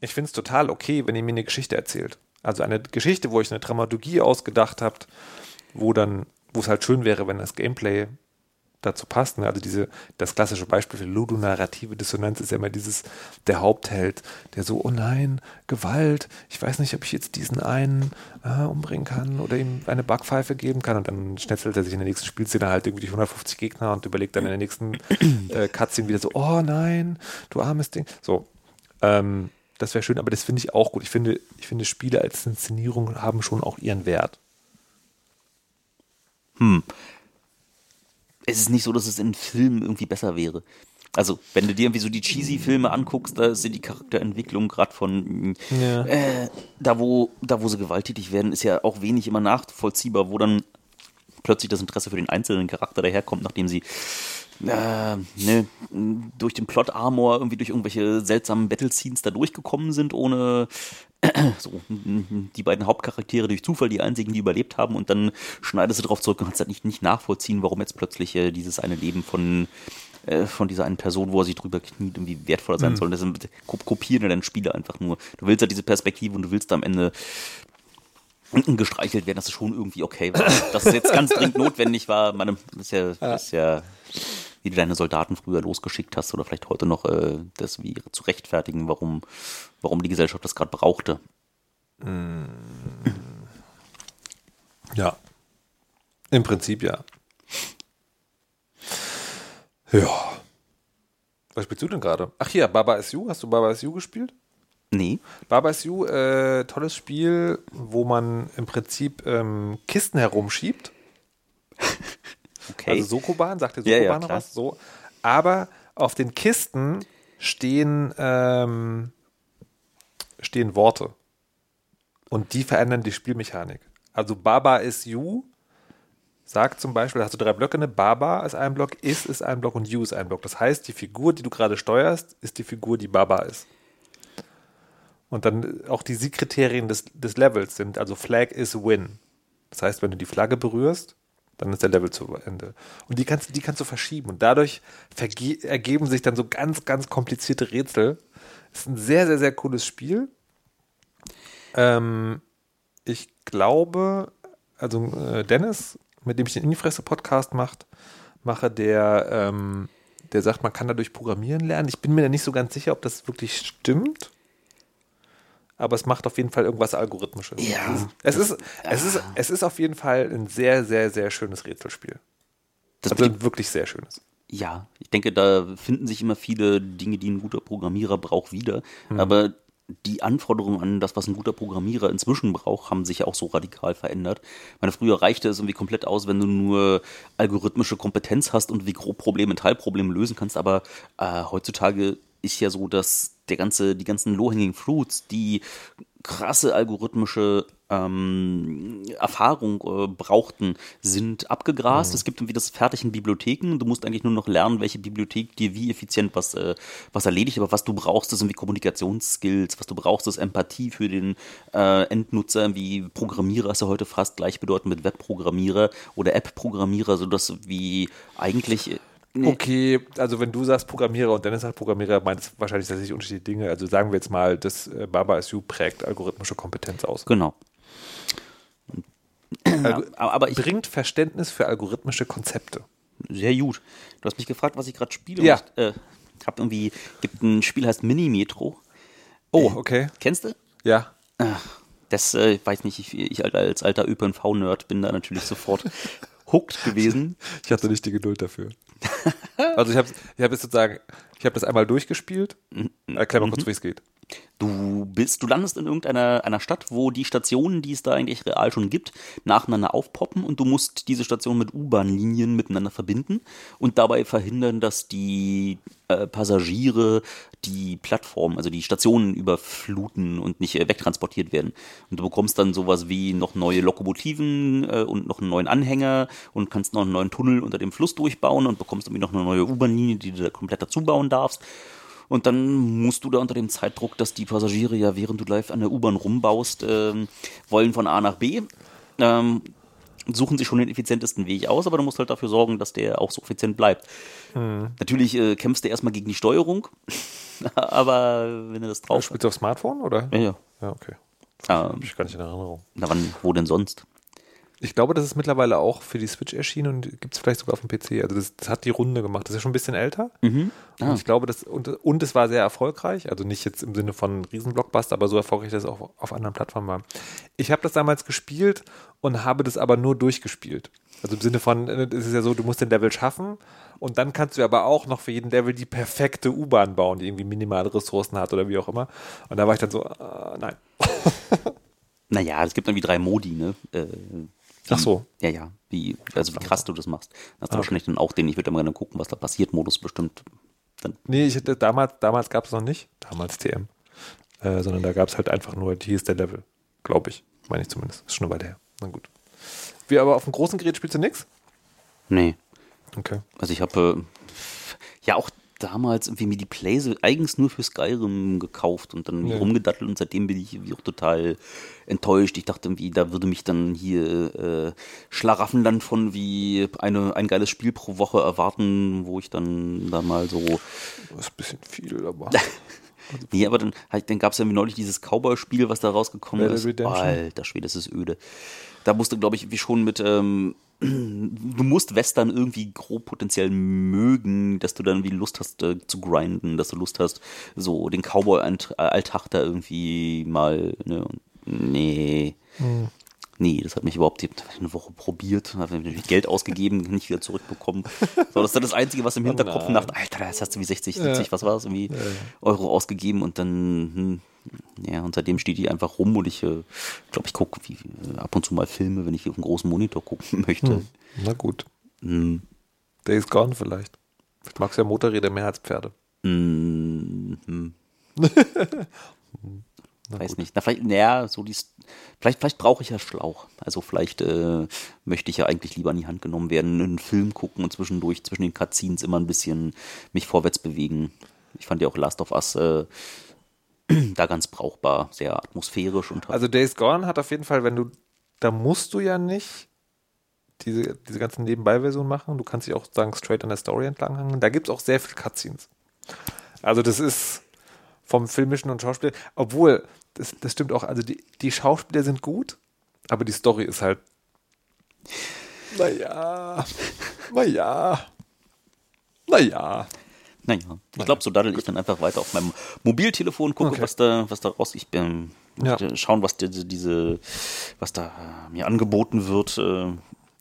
S1: Ich finde es total okay, wenn ihr mir eine Geschichte erzählt. Also eine Geschichte, wo ich eine Dramaturgie ausgedacht habt, wo dann, wo es halt schön wäre, wenn das Gameplay dazu passt. Ne? Also diese, das klassische Beispiel für ludonarrative Dissonanz ist ja immer dieses, der Hauptheld, der so, oh nein, Gewalt, ich weiß nicht, ob ich jetzt diesen einen äh, umbringen kann oder ihm eine Backpfeife geben kann und dann schnetzelt er sich in der nächsten Spielszene halt irgendwie die 150 Gegner und überlegt dann in der nächsten äh, Cutscene wieder so, oh nein, du armes Ding. So, ähm, das wäre schön, aber das finde ich auch gut. Ich finde, ich finde, Spiele als Inszenierung haben schon auch ihren Wert.
S2: Hm es ist nicht so, dass es in Filmen irgendwie besser wäre. Also, wenn du dir irgendwie so die cheesy Filme anguckst, da sind die Charakterentwicklungen gerade von ja. äh, da wo da wo sie gewalttätig werden, ist ja auch wenig immer nachvollziehbar, wo dann plötzlich das Interesse für den einzelnen Charakter daherkommt, nachdem sie äh, ne, durch den Plot-Armor irgendwie durch irgendwelche seltsamen Battle-Scenes da durchgekommen sind, ohne [CLEARS THROAT] so, die beiden Hauptcharaktere durch Zufall die einzigen, die überlebt haben und dann schneidest du drauf zurück und kannst halt nicht, nicht nachvollziehen, warum jetzt plötzlich äh, dieses eine Leben von äh, von dieser einen Person, wo er sich drüber kniet, irgendwie wertvoller sein mhm. soll. Das sind, kopieren deine Spiele einfach nur. Du willst halt diese Perspektive und du willst am Ende gestreichelt werden, dass es schon irgendwie okay war. Dass es jetzt ganz dringend [LAUGHS] notwendig war, meine, ist ja, ist ja wie du deine Soldaten früher losgeschickt hast oder vielleicht heute noch äh, das wie zu rechtfertigen, warum, warum die Gesellschaft das gerade brauchte. Mm.
S1: Ja. Im Prinzip ja. Ja. Was spielst du denn gerade? Ach ja, Baba SU. Hast du Baba SU gespielt?
S2: Nee.
S1: Baba SU, äh, tolles Spiel, wo man im Prinzip ähm, Kisten herumschiebt. [LAUGHS] Okay. Also Sokoban, sagt der Sokoban ja, ja, noch was? So. Aber auf den Kisten stehen, ähm, stehen Worte. Und die verändern die Spielmechanik. Also Baba is you sagt zum Beispiel, hast du drei Blöcke, ne? Baba ist ein Block, is ist ein Block und you ist ein Block. Das heißt, die Figur, die du gerade steuerst, ist die Figur, die Baba ist. Und dann auch die Siegkriterien des, des Levels sind, also Flag is win. Das heißt, wenn du die Flagge berührst, dann ist der Level zu Ende. Und die kannst, die kannst du verschieben. Und dadurch ergeben sich dann so ganz, ganz komplizierte Rätsel. Ist ein sehr, sehr, sehr cooles Spiel. Ähm, ich glaube, also äh, Dennis, mit dem ich den Innifresse-Podcast macht, mache, der, ähm, der sagt, man kann dadurch programmieren lernen. Ich bin mir da nicht so ganz sicher, ob das wirklich stimmt aber es macht auf jeden Fall irgendwas Algorithmisches.
S2: Ja.
S1: Es ist, es ist, es ist auf jeden Fall ein sehr, sehr, sehr schönes Rätselspiel. Das also ein wirklich sehr schönes.
S2: Ja, ich denke, da finden sich immer viele Dinge, die ein guter Programmierer braucht, wieder. Mhm. Aber die Anforderungen an das, was ein guter Programmierer inzwischen braucht, haben sich ja auch so radikal verändert. Ich meine, früher reichte es irgendwie komplett aus, wenn du nur algorithmische Kompetenz hast und wie grob Probleme, Teilprobleme lösen kannst. Aber äh, heutzutage ist ja so, dass der ganze, die ganzen Low-Hanging Fruits, die krasse algorithmische ähm, Erfahrung äh, brauchten, sind abgegrast. Mhm. Es gibt irgendwie das fertig in Bibliotheken. Du musst eigentlich nur noch lernen, welche Bibliothek dir wie effizient was, äh, was erledigt. Aber was du brauchst, ist irgendwie Kommunikationsskills. Was du brauchst, ist Empathie für den äh, Endnutzer. Wie Programmierer ist ja heute fast gleichbedeutend mit Webprogrammierer oder App-Programmierer, sodass wie eigentlich
S1: Nee. Okay, also wenn du sagst Programmierer und Dennis sagt Programmierer, meint es wahrscheinlich tatsächlich unterschiedliche Dinge. Also sagen wir jetzt mal, das äh, Baba SU prägt algorithmische Kompetenz aus.
S2: Genau.
S1: Algo aber ich bringt Verständnis für algorithmische Konzepte.
S2: Sehr gut. Du hast mich gefragt, was ich gerade spiele.
S1: Ja.
S2: Ich äh, hab irgendwie, gibt ein Spiel, heißt Mini-Metro.
S1: Oh, okay.
S2: Äh, kennst du?
S1: Ja.
S2: Ach, das äh, weiß nicht, ich, ich als alter ÖPNV-Nerd bin da natürlich sofort [LAUGHS] hooked gewesen.
S1: Ich hatte nicht die Geduld dafür. Also ich habe ich hab jetzt sozusagen, ich habe das einmal durchgespielt. Erklär mal mhm. kurz, wie es geht.
S2: Du bist, du landest in irgendeiner einer Stadt, wo die Stationen, die es da eigentlich real schon gibt, nacheinander aufpoppen und du musst diese Stationen mit U-Bahn-Linien miteinander verbinden und dabei verhindern, dass die äh, Passagiere die Plattform, also die Stationen überfluten und nicht äh, wegtransportiert werden. Und du bekommst dann sowas wie noch neue Lokomotiven äh, und noch einen neuen Anhänger und kannst noch einen neuen Tunnel unter dem Fluss durchbauen und bekommst irgendwie noch eine neue U-Bahn-Linie, die du da komplett dazu bauen darfst. Und dann musst du da unter dem Zeitdruck, dass die Passagiere ja, während du live an der U-Bahn rumbaust, ähm, wollen von A nach B. Ähm, suchen sich schon den effizientesten Weg aus, aber du musst halt dafür sorgen, dass der auch so effizient bleibt. Mhm. Natürlich äh, kämpfst du erstmal gegen die Steuerung, [LAUGHS] aber wenn du das drauf.
S1: Spielst du auf Smartphone oder?
S2: Ja, ja.
S1: Ja, okay. Ähm, Hab ich gar nicht in Erinnerung.
S2: Na, wann, wo denn sonst?
S1: Ich glaube, das ist mittlerweile auch für die Switch erschienen und gibt es vielleicht sogar auf dem PC. Also das, das, hat die Runde gemacht. Das ist schon ein bisschen älter. Mhm. Ah. Und ich glaube, das und, und es war sehr erfolgreich. Also nicht jetzt im Sinne von Riesenblockbuster, aber so erfolgreich, dass es auch auf anderen Plattformen war. Ich habe das damals gespielt und habe das aber nur durchgespielt. Also im Sinne von, es ist ja so, du musst den Level schaffen und dann kannst du aber auch noch für jeden Level die perfekte U-Bahn bauen, die irgendwie minimale Ressourcen hat oder wie auch immer. Und da war ich dann so, äh, nein. [LAUGHS]
S2: naja, es gibt dann wie drei Modi, ne? Äh,
S1: Ach so.
S2: Ja, ja. Wie, also wie krass du das machst. Das ist okay. wahrscheinlich dann auch den, ich würde immer gerne gucken, was da passiert, Modus bestimmt.
S1: Dann. Nee, ich hätte damals, damals gab es noch nicht, damals TM. Äh, sondern da gab es halt einfach nur, hier ist der Level. Glaube ich. Meine ich zumindest. Ist schon eine Weile her. Na gut. Wie aber auf dem großen Gerät spielst du nichts?
S2: Nee.
S1: Okay.
S2: Also ich habe äh, ja auch damals irgendwie mir die Plays eigens nur für Skyrim gekauft und dann ja. rumgedattelt und seitdem bin ich auch total enttäuscht. Ich dachte irgendwie, da würde mich dann hier äh, Schlaraffenland von wie eine, ein geiles Spiel pro Woche erwarten, wo ich dann da mal so.
S1: Das ist ein bisschen viel, aber. [LAUGHS]
S2: nee, aber dann, dann gab es ja neulich dieses Cowboy-Spiel, was da rausgekommen Battle ist. Redemption. Alter Schwede, das ist öde. Da musste, glaube ich, wie schon mit ähm, du musst Western irgendwie grob potenziell mögen, dass du dann wie Lust hast äh, zu grinden, dass du Lust hast, so den Cowboy-Alltag da irgendwie mal, ne, nee. Hm. Nee, das hat mich überhaupt eine Woche probiert, habe Geld ausgegeben, [LAUGHS] nicht wieder zurückbekommen. So, das ist dann das Einzige, was im oh Hinterkopf oh nacht, Alter, das hast du wie 60, 70, ja. was war das, irgendwie ja. Euro ausgegeben und dann, hm, ja, und seitdem steht die einfach rum und ich äh, glaube, ich gucke äh, ab und zu mal Filme, wenn ich auf einen großen Monitor gucken [LAUGHS] möchte. Hm,
S1: na gut. Hm. Days Gone vielleicht. Ich mag ja Motorräder mehr als Pferde.
S2: Hm. hm. [LAUGHS] Weiß gut. nicht. Na, vielleicht, naja, so die, vielleicht, vielleicht brauche ich ja Schlauch. Also vielleicht äh, möchte ich ja eigentlich lieber in die Hand genommen werden, einen Film gucken und zwischendurch zwischen den Cutscenes immer ein bisschen mich vorwärts bewegen. Ich fand ja auch Last of Us äh, [CLEARS THROAT] da ganz brauchbar, sehr atmosphärisch und
S1: Also Days Gone hat auf jeden Fall, wenn du, da musst du ja nicht diese, diese ganzen Nebenbei-Versionen machen. Du kannst dich auch sagen, straight an der Story entlanghangen. Da gibt es auch sehr viel Cutscenes. Also das ist vom filmischen und Schauspiel, obwohl, das, das stimmt auch, also die, die Schauspieler sind gut, aber die Story ist halt naja, naja, naja.
S2: Naja, ich glaube, so daddel ich dann einfach weiter auf meinem Mobiltelefon, gucke, okay. was da, was da raus. Ich bin ja. schauen, was die, diese, was da mir angeboten wird. Äh,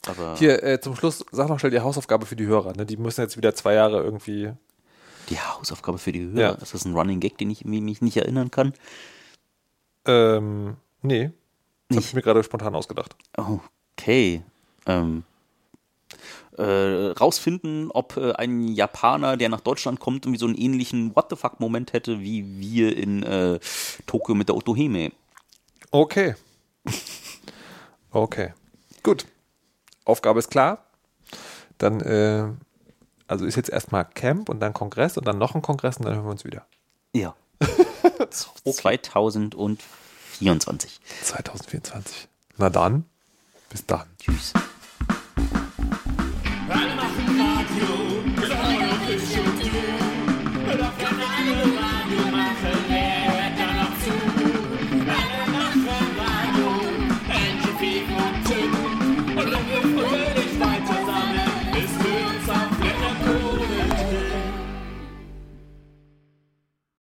S2: aber
S1: Hier, äh, zum Schluss, sag noch schnell die Hausaufgabe für die Hörer. Ne? Die müssen jetzt wieder zwei Jahre irgendwie.
S2: Die Hausaufgabe für die Hörer? Ja. Ist das ein Running Gag, den ich mich nicht erinnern kann?
S1: Ähm, nee. Das habe ich mir gerade spontan ausgedacht.
S2: Okay. Ähm, äh, rausfinden, ob äh, ein Japaner, der nach Deutschland kommt, irgendwie so einen ähnlichen What the fuck-Moment hätte, wie wir in äh, Tokio mit der Otoheme.
S1: Okay. Okay. Gut. Aufgabe ist klar. Dann, äh, also ist jetzt erstmal Camp und dann Kongress und dann noch ein Kongress und dann hören wir uns wieder.
S2: Ja. Okay. 2024.
S1: 2024. Na dann, bis dann.
S2: Tschüss.